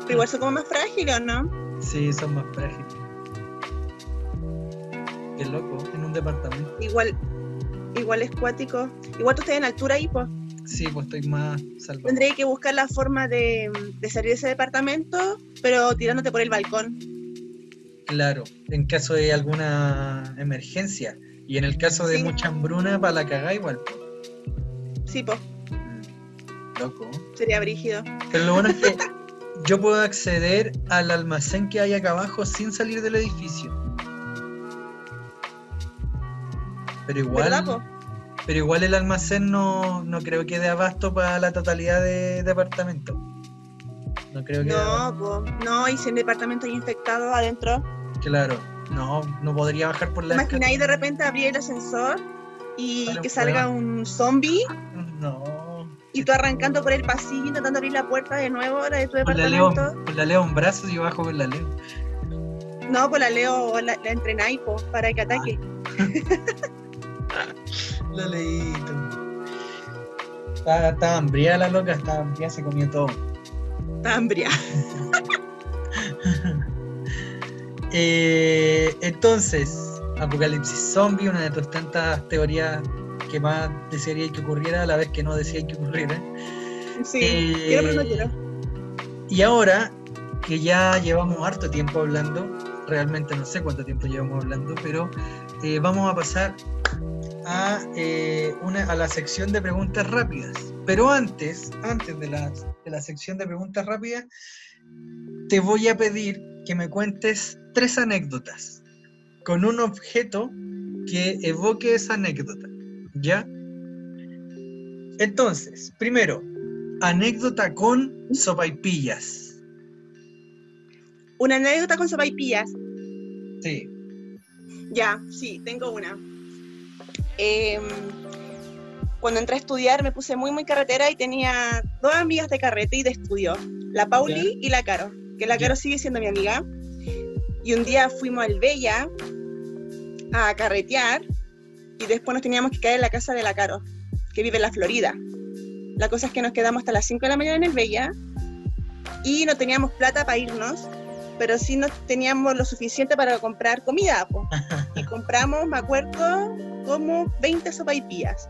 Pero igual son como más frágiles, ¿no? Sí, son más frágiles. Qué loco, en un departamento. Igual, igual es cuático. Igual tú estás en altura ahí, pues. Sí, pues estoy más salvado. Tendría que buscar la forma de, de salir de ese departamento, pero tirándote por el balcón. Claro, en caso de alguna emergencia. Y en el caso de Sí. mucha hambruna, para la cagá igual. po. Sí, pues, Loco. sería brígido. Pero lo bueno es que yo puedo acceder al almacén que hay acá abajo sin salir del edificio. Pero ¿Verdad, igual, pero igual el almacén no, no creo que dé abasto para la totalidad de departamentos. No creo que. No, pues, no, y si en departamento hay infectados adentro. Claro, no, no podría bajar por la Imagináis de repente abrir el ascensor y que salga un zombie. No. Y tú arrancando por el pasillo intentando abrir la puerta de nuevo, la de tu Con la, leo, departamento. con la leo en brazos y bajo con la leo. No, pues la leo, la, la entrenáis po, para que ataque. La leíto. Estaba, estaba hambriada la loca, estaba hambriada, se comió todo. Está hambriada. Eh, entonces, Apocalipsis Zombie, una de tus tantas teorías que más desearía que ocurriera a la vez que no desearía que ocurriera. Sí, Eh, quiero pero no quiero. Y ahora que ya llevamos harto tiempo hablando, realmente no sé cuánto tiempo llevamos hablando, pero eh, vamos a pasar a, eh, una, a la sección de preguntas rápidas. Pero antes, antes de la, de la sección de preguntas rápidas, te voy a pedir que me cuentes tres anécdotas con un objeto que evoque esa anécdota. ¿Ya? Entonces, primero, anécdota con sopaipillas. Una anécdota con sopaipillas. Sí. Ya, sí, tengo una. Em, cuando entré a estudiar me puse muy, muy carretera y tenía dos amigas de carrete y de estudio, la Pauli y la Caro, que la. Caro sigue siendo mi amiga. Y un día fuimos al Bella a carretear y después nos teníamos que quedar en la casa de la Caro, que vive en la Florida. La cosa es que nos quedamos hasta las 5 de la mañana en el Bella y no teníamos plata para irnos, pero sí nos teníamos lo suficiente para comprar comida. po. Y compramos, me acuerdo, como 20 sopaipillas,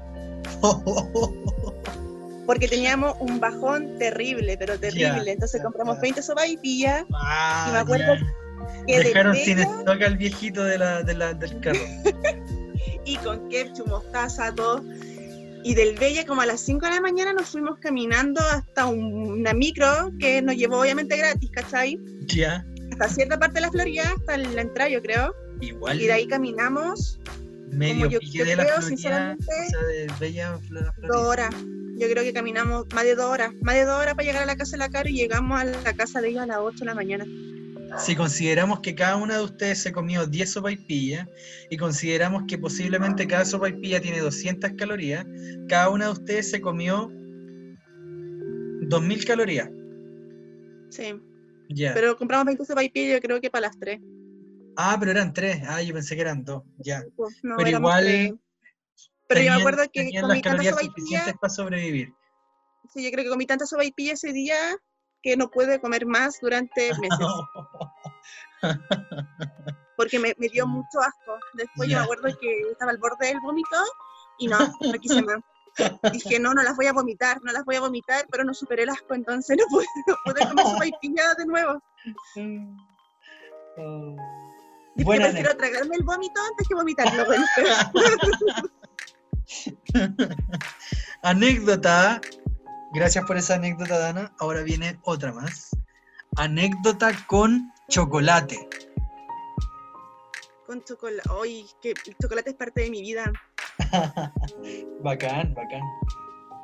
porque teníamos un bajón terrible, pero terrible. Ya, Entonces compramos ya. 20 sopaipillas Ah, Y me acuerdo ya. que de Dejaron sin Bella stock al viejito de la, de la- del carro. y con ketchup, mostaza, todo. Y del Bella, como a las 5 de la mañana, nos fuimos caminando hasta un- una micro que nos llevó obviamente gratis, ¿cachai? ya. Hasta cierta parte de la Florida, hasta la entrada, yo creo. Igual. Y de ahí caminamos medio yo- yo de la creo, Florida. sinceramente, O sea, de Bella Fl- Florida. dos horas. Yo creo que caminamos más de dos horas. Más de dos horas para llegar a la casa de la Caro y llegamos a la casa de ella a las 8 de la mañana. Si consideramos que cada una de ustedes se comió 10 sopaipillas y consideramos que posiblemente cada sopaipilla tiene 200 calorías, cada una de ustedes se comió 2000 calorías. Sí. Ya. Pero compramos 20 sopaipillas, yo creo que para las 3. ah, pero eran 3. Ah, yo pensé que eran 2. Ya. No, Pero igual tres. Pero yo me acuerdo que las comí tantas calorías suficientes para sobrevivir. sí, yo creo que comí tantas sopaipillas ese día que no pude comer más durante meses, porque me, me dio mucho asco. Después yo Ya. me acuerdo que estaba al borde del vómito y no, no quise más. Dije, no, no las voy a vomitar, no las voy a vomitar, pero no superé el asco, entonces no pude, no pude comer sopaipilla de nuevo. Oh. Dije, Buena prefiero tragarme el vómito antes que vomitarlo. bueno, Anécdota. Gracias por esa anécdota, Dana. Ahora viene otra más. Anécdota con chocolate. Con chocolate. Ay, que el chocolate es parte de mi vida. bacán, bacán.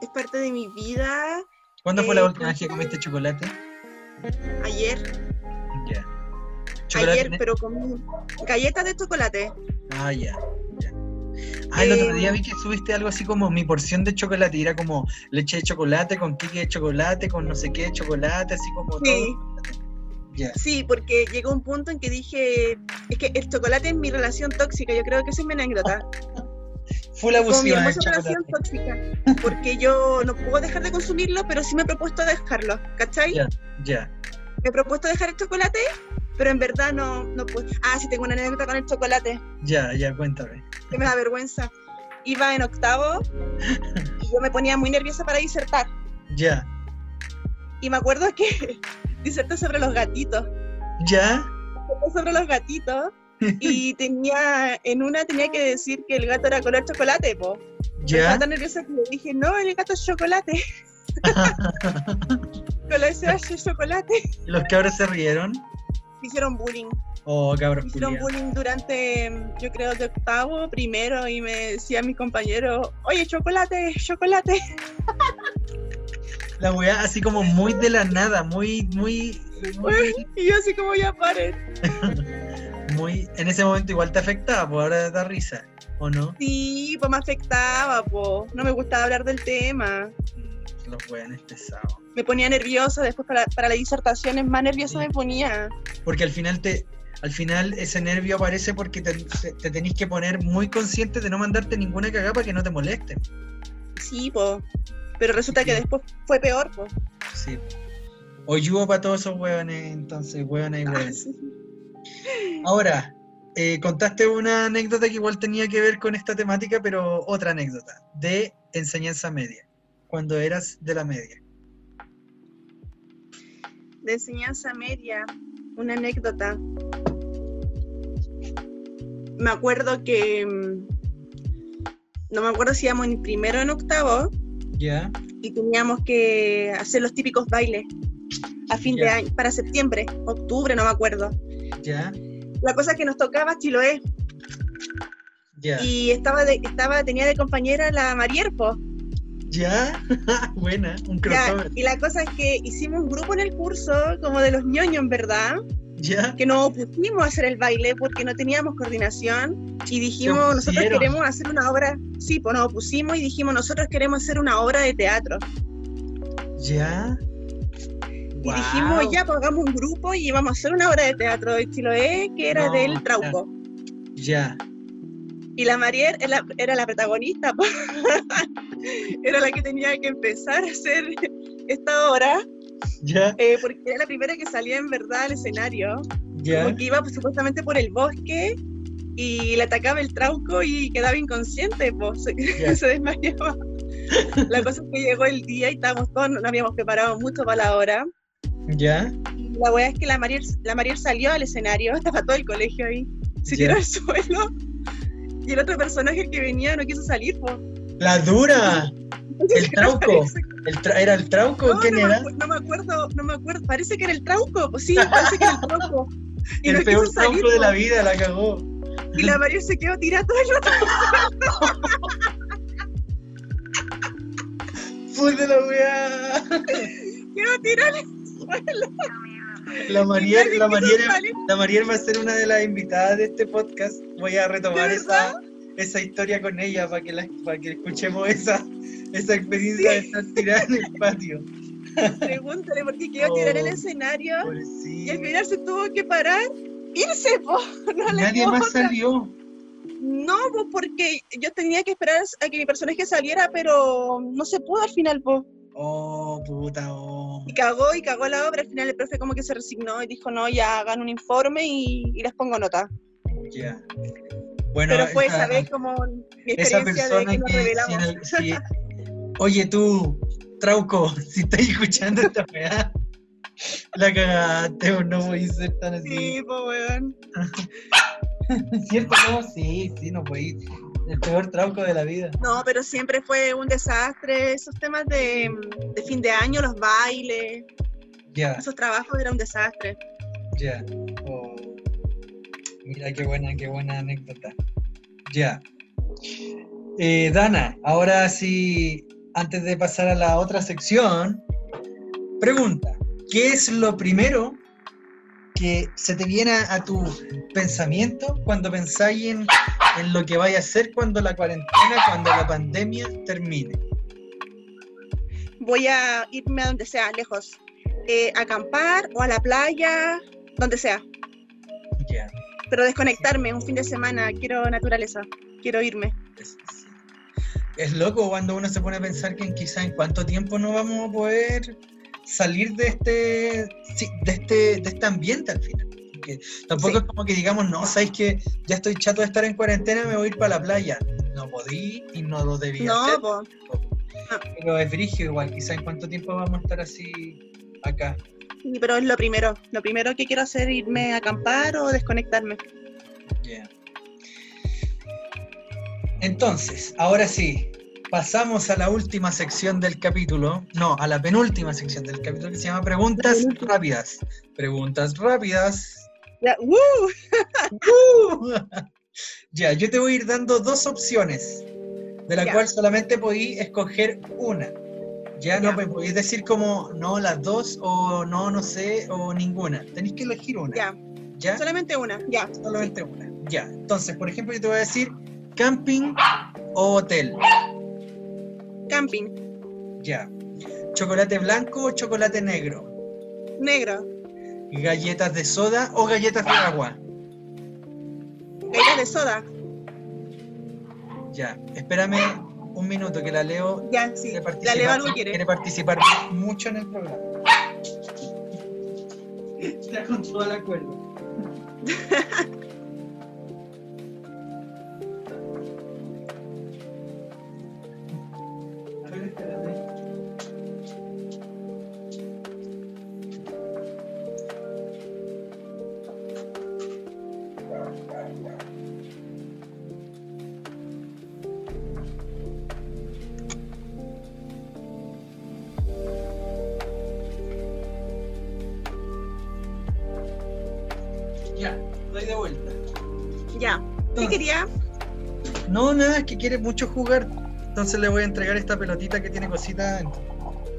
Es parte de mi vida. ¿Cuándo fue la Eh, última vez que comiste chocolate? Ayer, Ya. Ayer, pero comí galletas de chocolate. Ah, ya. ya. Ah, el otro Eh, día vi que subiste algo así como mi porción de chocolate. y Era como leche de chocolate con quique de chocolate, con no sé qué de chocolate, así como Sí. todo. Sí, porque llegó un punto en que dije, es que el chocolate es mi relación tóxica, yo creo que esa es mi anécdota. Full Como mi abusiva hermosa relación tóxica, porque yo no puedo dejar de consumirlo, pero sí me he propuesto dejarlo, ¿cachai? Ya. Ya. Me he propuesto dejar el chocolate, pero en verdad no, no puedo. Ah, sí, tengo una anécdota con el chocolate, Ya, ya, cuéntame. que me da vergüenza. Iba en octavo y yo me ponía muy nerviosa para disertar. Ya. Y me acuerdo que diserté sobre los gatitos. Ya. sobre los gatitos y tenía, en una tenía que decir que el gato era color chocolate, po. Pero Estaba Ya. tan nerviosa que le dije, no, el gato es chocolate. Con la SH chocolate. Los cabros se rieron. Hicieron bullying. Oh, Me cabros hicieron bullying durante, yo creo, de octavo, primero, y me decían mis compañeros, oye, chocolate, chocolate. La weá así como muy de la nada, muy, muy, muy, Y yo así como ya paren. muy. En ese momento igual te afectaba, pues ahora da risa, ¿o no? Sí, pues me afectaba, po. No me gustaba hablar del tema. Los weones pesados. Me ponía nerviosa, después para, para las disertaciones más nerviosa Sí. me ponía. Porque al final te. Al final ese nervio aparece porque te, te, te tenés que poner muy consciente de no mandarte ninguna cagada para que no te molesten. Sí, po. Pero resulta que después fue peor, po. Sí. O yugo para todos esos hueones, entonces, hueones y Ah, hueones. sí. Ahora, eh, contaste una anécdota que igual tenía que ver con esta temática, pero otra anécdota, de enseñanza media, cuando eras de la media. De enseñanza media, una anécdota. Me acuerdo que. mm, No me acuerdo si íbamos en primero o en octavo ¿Ya? y teníamos que hacer los típicos bailes a fin de año, para septiembre, octubre, no me acuerdo. ¿Ya? La cosa que nos tocaba Chiloé ¿Ya? y estaba, de, estaba tenía de compañera la Marierpo. ¿Ya? Buena, un Ya, crossover. y la cosa es que hicimos un grupo en el curso, como de los ñoños, verdad, ¿Ya? que nos opusimos a hacer el baile porque no teníamos coordinación y dijimos, nosotros queremos hacer una obra, sí, pues nos opusimos y dijimos, nosotros queremos hacer una obra de teatro. ¿Ya? Y dijimos, ya, pues hagamos un grupo y íbamos a hacer una obra de teatro de Chiloé que era No, del ya. Trauco. Ya. Y la Marier era, era la protagonista, era la que tenía que empezar a hacer esta obra, eh, porque era la primera que salía en verdad al escenario. ¿Ya? como que iba pues, supuestamente por el bosque y le atacaba el trauco y quedaba inconsciente, pues, se, Ya. se desmayaba. La cosa es que llegó el día y estábamos todos, no habíamos preparado mucho para la hora. ¿Ya? La weá es que la Mariel, la Mariel salió al escenario, estaba todo el colegio ahí, se tiró al suelo y el otro personaje, que venía, no quiso salir, pues. ¡La dura! ¿El trauco? ¿El tra- ¿Era el trauco? No, ¿Quién no, me era? acu- no me acuerdo, no me acuerdo, parece que era el trauco, pues sí, parece que era el trauco. Y El no peor quiso salir, trauco de la po. vida, la cagó. Y la Mariel se quedó tirada todo el rato. ¡Full de la weá! Quedó tirada en el suelo. La Mariel, la Mariel, la Mariel va a ser una de las invitadas de este podcast. Voy a retomar ¿De esa, esa historia con ella para que, la, para que escuchemos esa, esa experiencia de estar tirada en el patio. Pregúntale por qué tirada en el Oh, escenario y al final se tuvo que parar, irse, po. No Nadie más salió. No, porque yo tenía que esperar a que mi personaje saliera, pero no se pudo al final, po. Oh, puta, oh. Y cagó y cagó la obra. Al final el profe como que se resignó y dijo, no, ya hagan un informe y, y les pongo nota. Ya. Bueno, pero fue esa- vez como mi esa experiencia de que nos si, revelamos. el- si- Oye tú, Trauco, si estás escuchando esta weá, la cagaste no voy a ser tan así. Sí, pues weón. ¿Cierto? No, sí, sí, no voy. El peor trauco de la vida. No, pero siempre fue un desastre. Esos temas de, de fin de año, los bailes, Ya, esos trabajos era un desastre. ya. Oh. Mira qué buena, qué buena anécdota. Ya. Eh, Dana, ahora sí, antes de pasar a la otra sección, pregunta, ¿qué es lo primero que se te viene a tu pensamiento cuando pensáis en, en lo que vaya a hacer cuando la cuarentena, cuando la pandemia termine? Voy a irme a donde sea, lejos. Eh, acampar o a la playa, donde sea. Ya. Pero desconectarme un fin de semana. Quiero naturaleza. Quiero irme. Es, loco cuando uno se pone a pensar que quizá en cuánto tiempo no vamos a poder salir de este, de este, de este ambiente al final. Porque tampoco Sí. es como que digamos, no, sabéis que ya estoy chato de estar en cuarentena, me voy a ir para la playa. No podí y no lo debía No, hacer. po. Pero es brigio igual, quizá en cuánto tiempo vamos a estar así acá. Pero es lo primero. Lo primero que quiero hacer es irme a acampar o desconectarme. Yeah. Entonces, ahora sí, pasamos a la última sección del capítulo, no, a la penúltima sección del capítulo que se llama Preguntas rápidas. Preguntas rápidas. Ya, ¡uh! ¡Uh! ya, yo te voy a ir dando dos opciones, de la Ya. cual solamente podí escoger una. Ya, no me podéis decir como no las dos o no, no sé o ninguna. Tenéis que elegir una. Ya, ¿Ya? solamente una. Ya. Solamente una. Ya. Entonces, por ejemplo, yo te voy a decir camping o hotel. Camping. Ya. Chocolate blanco o chocolate negro. Negro. Galletas de soda o galletas de agua. Galletas de soda. Ya. Espérame un minuto que la leo. Ya, sí. quiere La leo algo quiere quiere. participar mucho en el programa. Está con toda la cuerda. quiere mucho jugar. Entonces le voy a entregar esta pelotita que tiene adentro,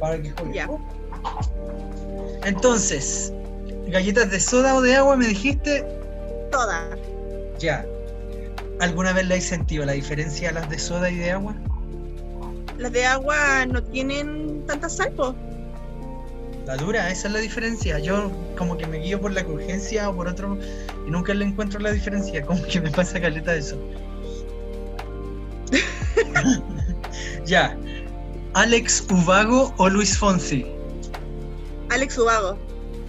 para que juegue. Ya. Entonces, galletas de soda o de agua, me dijiste. Toda. Ya. ¿Alguna vez le has sentido la diferencia a las de soda y de agua? Las de agua no tienen tanta sal, po. La dura, esa es la diferencia. Yo como que me guío por la crujencia o por otro y nunca le encuentro la diferencia. Como que me pasa caleta eso. Ya. ¿Alex Ubago o Luis Fonsi? Alex Ubago.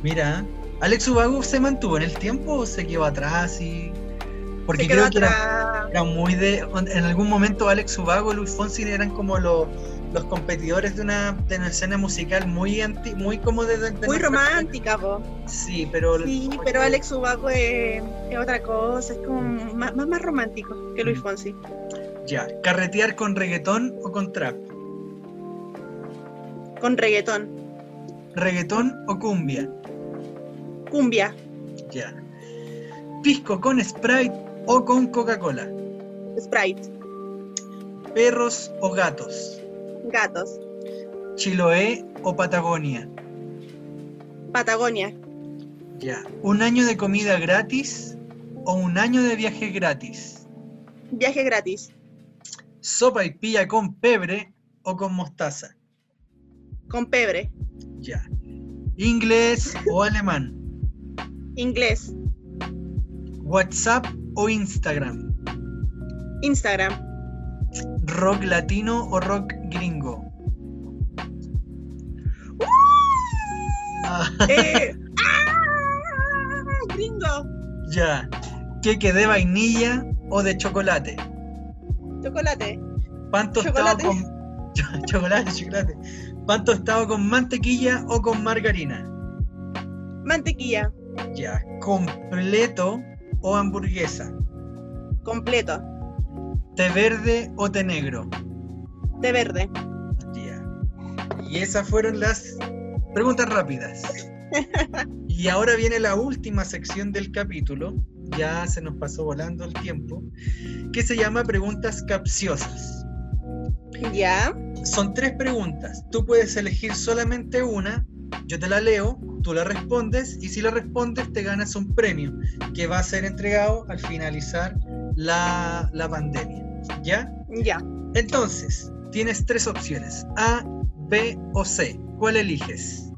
Mira, ¿Alex Ubago se mantuvo en el tiempo o se quedó atrás? Y... Porque creo que era, muy de. En algún momento Alex Ubago y Luis Fonsi eran como los, los competidores de una, de una escena musical muy anti, muy como de. Muy romántica, po. Sí, pero. Sí, pero Alex Ubago es, es otra cosa, es como más, más, más romántico que Luis Mm. Fonsi. Ya, ¿carretear con reggaetón o con trap? Con reggaetón. ¿Reggaetón o cumbia? Cumbia. Ya. ¿Pisco con Sprite o con Coca-Cola? Sprite. ¿Perros o gatos? Gatos. ¿Chiloé o Patagonia? Patagonia. Ya. ¿Un año de comida gratis o un año de viaje gratis? Viaje gratis. ¿Sopa y pilla con pebre o con mostaza? Con pebre. Ya. ¿Inglés o alemán? Inglés. ¿WhatsApp o Instagram? Instagram. ¿Rock latino o rock gringo? Ah, Eh, ¡ah! Gringo. ya. ¿Queque de vainilla o de chocolate? Chocolate. ¿Pan tostado, Chocolate. con, Ch- chocolate, chocolate. ¿Pan tostado con mantequilla o con margarina? Mantequilla, Ya. ¿Completo o hamburguesa? completo, ¿Té verde o té negro? de verde. Ya. Y esas fueron las preguntas rápidas. Y ahora viene la última sección del capítulo. Ya se nos pasó volando el tiempo. Que se llama preguntas capciosas. Ya, Son tres preguntas. Tú puedes elegir solamente una. Yo te la leo, tú la respondes y si la respondes te ganas un premio que va a ser entregado al finalizar la, la pandemia. ¿Ya? ya. Entonces, tienes tres opciones, A, B o C. ¿Cuál eliges?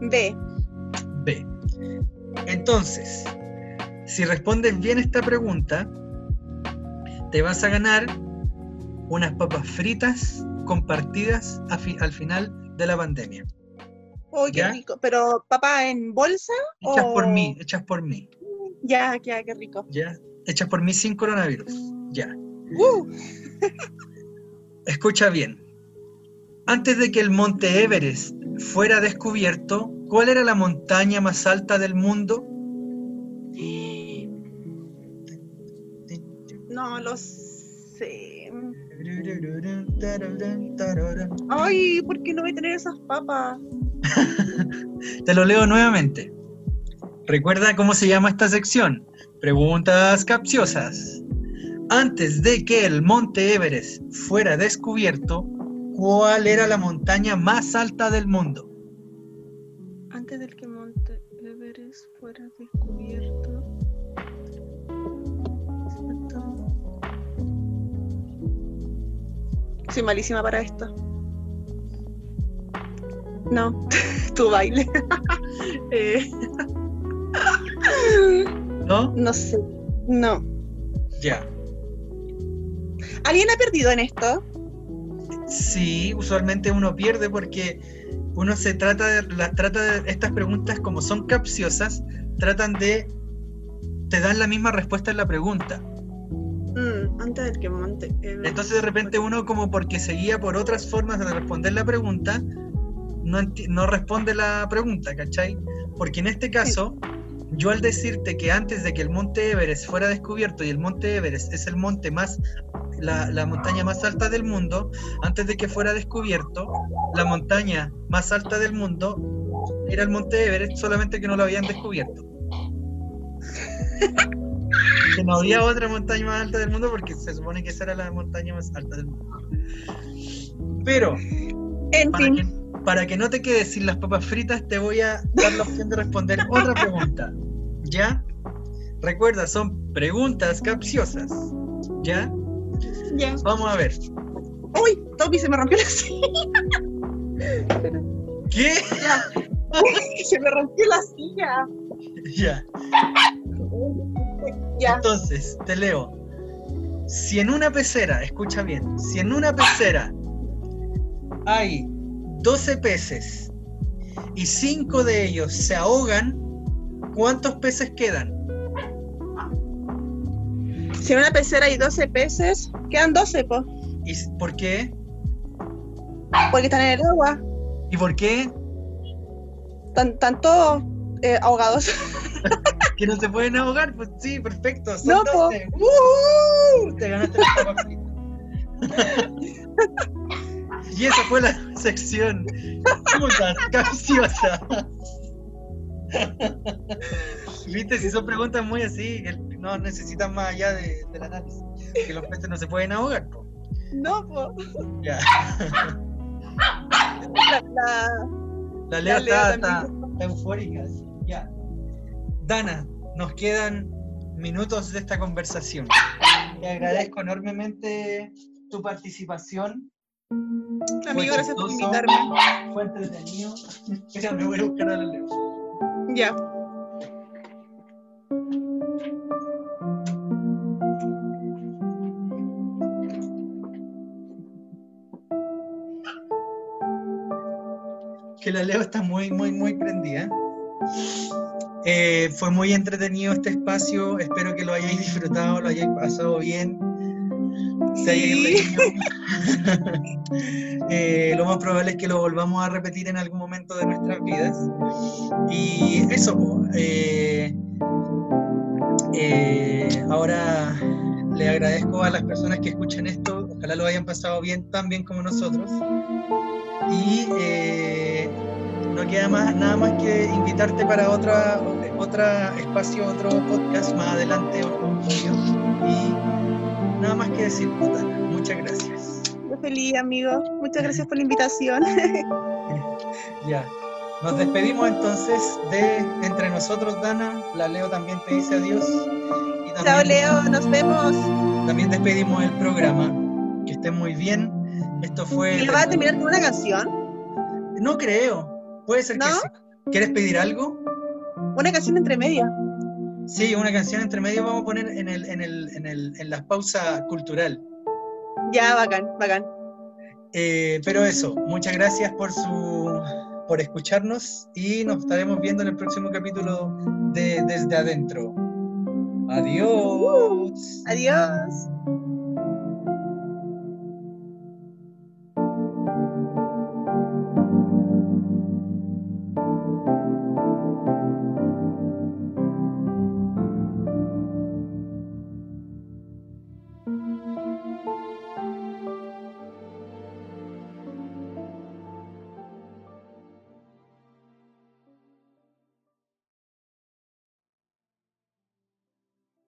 B, B. Entonces, si respondes bien esta pregunta, te vas a ganar unas papas fritas compartidas fi- al final de la pandemia. Uy, qué ¿Ya? rico. Pero, papá, ¿en bolsa? Hechas por mí, hechas por mí. Ya, ya, qué rico. ¿Ya? Hechas por mí sin coronavirus. Ya. Uh, Escucha bien. Antes de que el monte Everest fuera descubierto, ¿cuál era la montaña más alta del mundo? No lo sé. Ay, ¿por qué no voy a tener esas papas? Te lo leo nuevamente. Recuerda cómo se llama esta sección. Preguntas capciosas. Antes de que el monte Everest fuera descubierto, ¿cuál era la montaña más alta del mundo? Antes del que Monte Everest fuera descubierto. Soy malísima para esto. No, tu baile. Eh, ¿No? no sé. No. Ya. ¿Alguien ha perdido en esto? Sí, usualmente uno pierde porque uno se trata de, la- trata de estas preguntas como son capciosas, tratan de te dan la misma respuesta en la pregunta. Mm, antes del que Monte Everest. Entonces de repente uno como porque seguía por otras formas de responder la pregunta, no, no responde la pregunta, ¿cachai? Porque en este caso, yo al decirte que antes de que el monte Everest fuera descubierto, y el monte Everest es el monte más, la, la montaña más alta del mundo, antes de que fuera descubierto, la montaña más alta del mundo era el monte Everest, solamente que no lo habían descubierto. que no había otra montaña más alta del mundo porque se supone que esa era la montaña más alta del mundo. Pero, En para fin. que, para que no te quedes sin las papas fritas, te voy a dar la opción de responder otra pregunta. ¿Ya? Recuerda, son preguntas capciosas. ¿Ya? Ya. Vamos a ver. Uy, Toby se me rompió la silla. ¿Qué? se me rompió la silla. Ya. Ya. Entonces, te leo. Si en una pecera, escucha bien, si en una pecera hay 12 peces y 5 de ellos se ahogan, ¿cuántos peces quedan? Si en una pecera hay 12 peces, quedan 12, po, ¿Y por qué? porque están en el agua. ¿Y por qué? Están todos eh, ahogados. ¿Que no se pueden ahogar? Pues sí, perfecto. Son No, po. 12. Te ganaste fritas. Y esa fue la sección. Preguntas capciosas. Viste, si son preguntas muy así, que no necesitan más allá de- del análisis. Que los peces no se pueden ahogar. po. No, po. Ya. La, la- La Leo La está, está- está eufórica. sí. Ya. Dana, nos quedan minutos de esta conversación. Te agradezco enormemente tu participación. Amigo, gracias por invitarme. Fue entretenido. Espera, me voy a buscar a la Leo. Ya. Que la Leo está muy, muy, muy prendida. Eh, fue muy entretenido este espacio. Espero que lo hayáis disfrutado, lo hayáis pasado bien. Sí. eh, lo más probable es que lo volvamos a repetir en algún momento de nuestras vidas. Y eso, eh, eh, ahora le agradezco a las personas que escuchan esto, ojalá lo hayan pasado bien, tan bien como nosotros. Y eh, no queda más, nada más que invitarte para otra, otra espacio, otro podcast más adelante, obvio. Y nada más que decir, Dana. muchas gracias. Yo feliz, amigo. Muchas gracias por la invitación. Ya. Nos despedimos entonces de entre nosotros, Dana. La Leo también te dice adiós. Y también, Chao, Leo. Nos vemos. También despedimos el programa. Que estén muy bien. Esto fue. ¿Y lo vas a terminar con una canción? No creo. Puede ser que sí. ¿Quieres pedir algo? Una canción entre media. Sí, una canción entre medio vamos a poner en, el, en, el, en, el, en la pausa cultural. Ya, bacán, bacán. Eh, pero eso, muchas gracias por su por escucharnos y nos estaremos viendo en el próximo capítulo de Desde Adentro. Adiós. Adiós.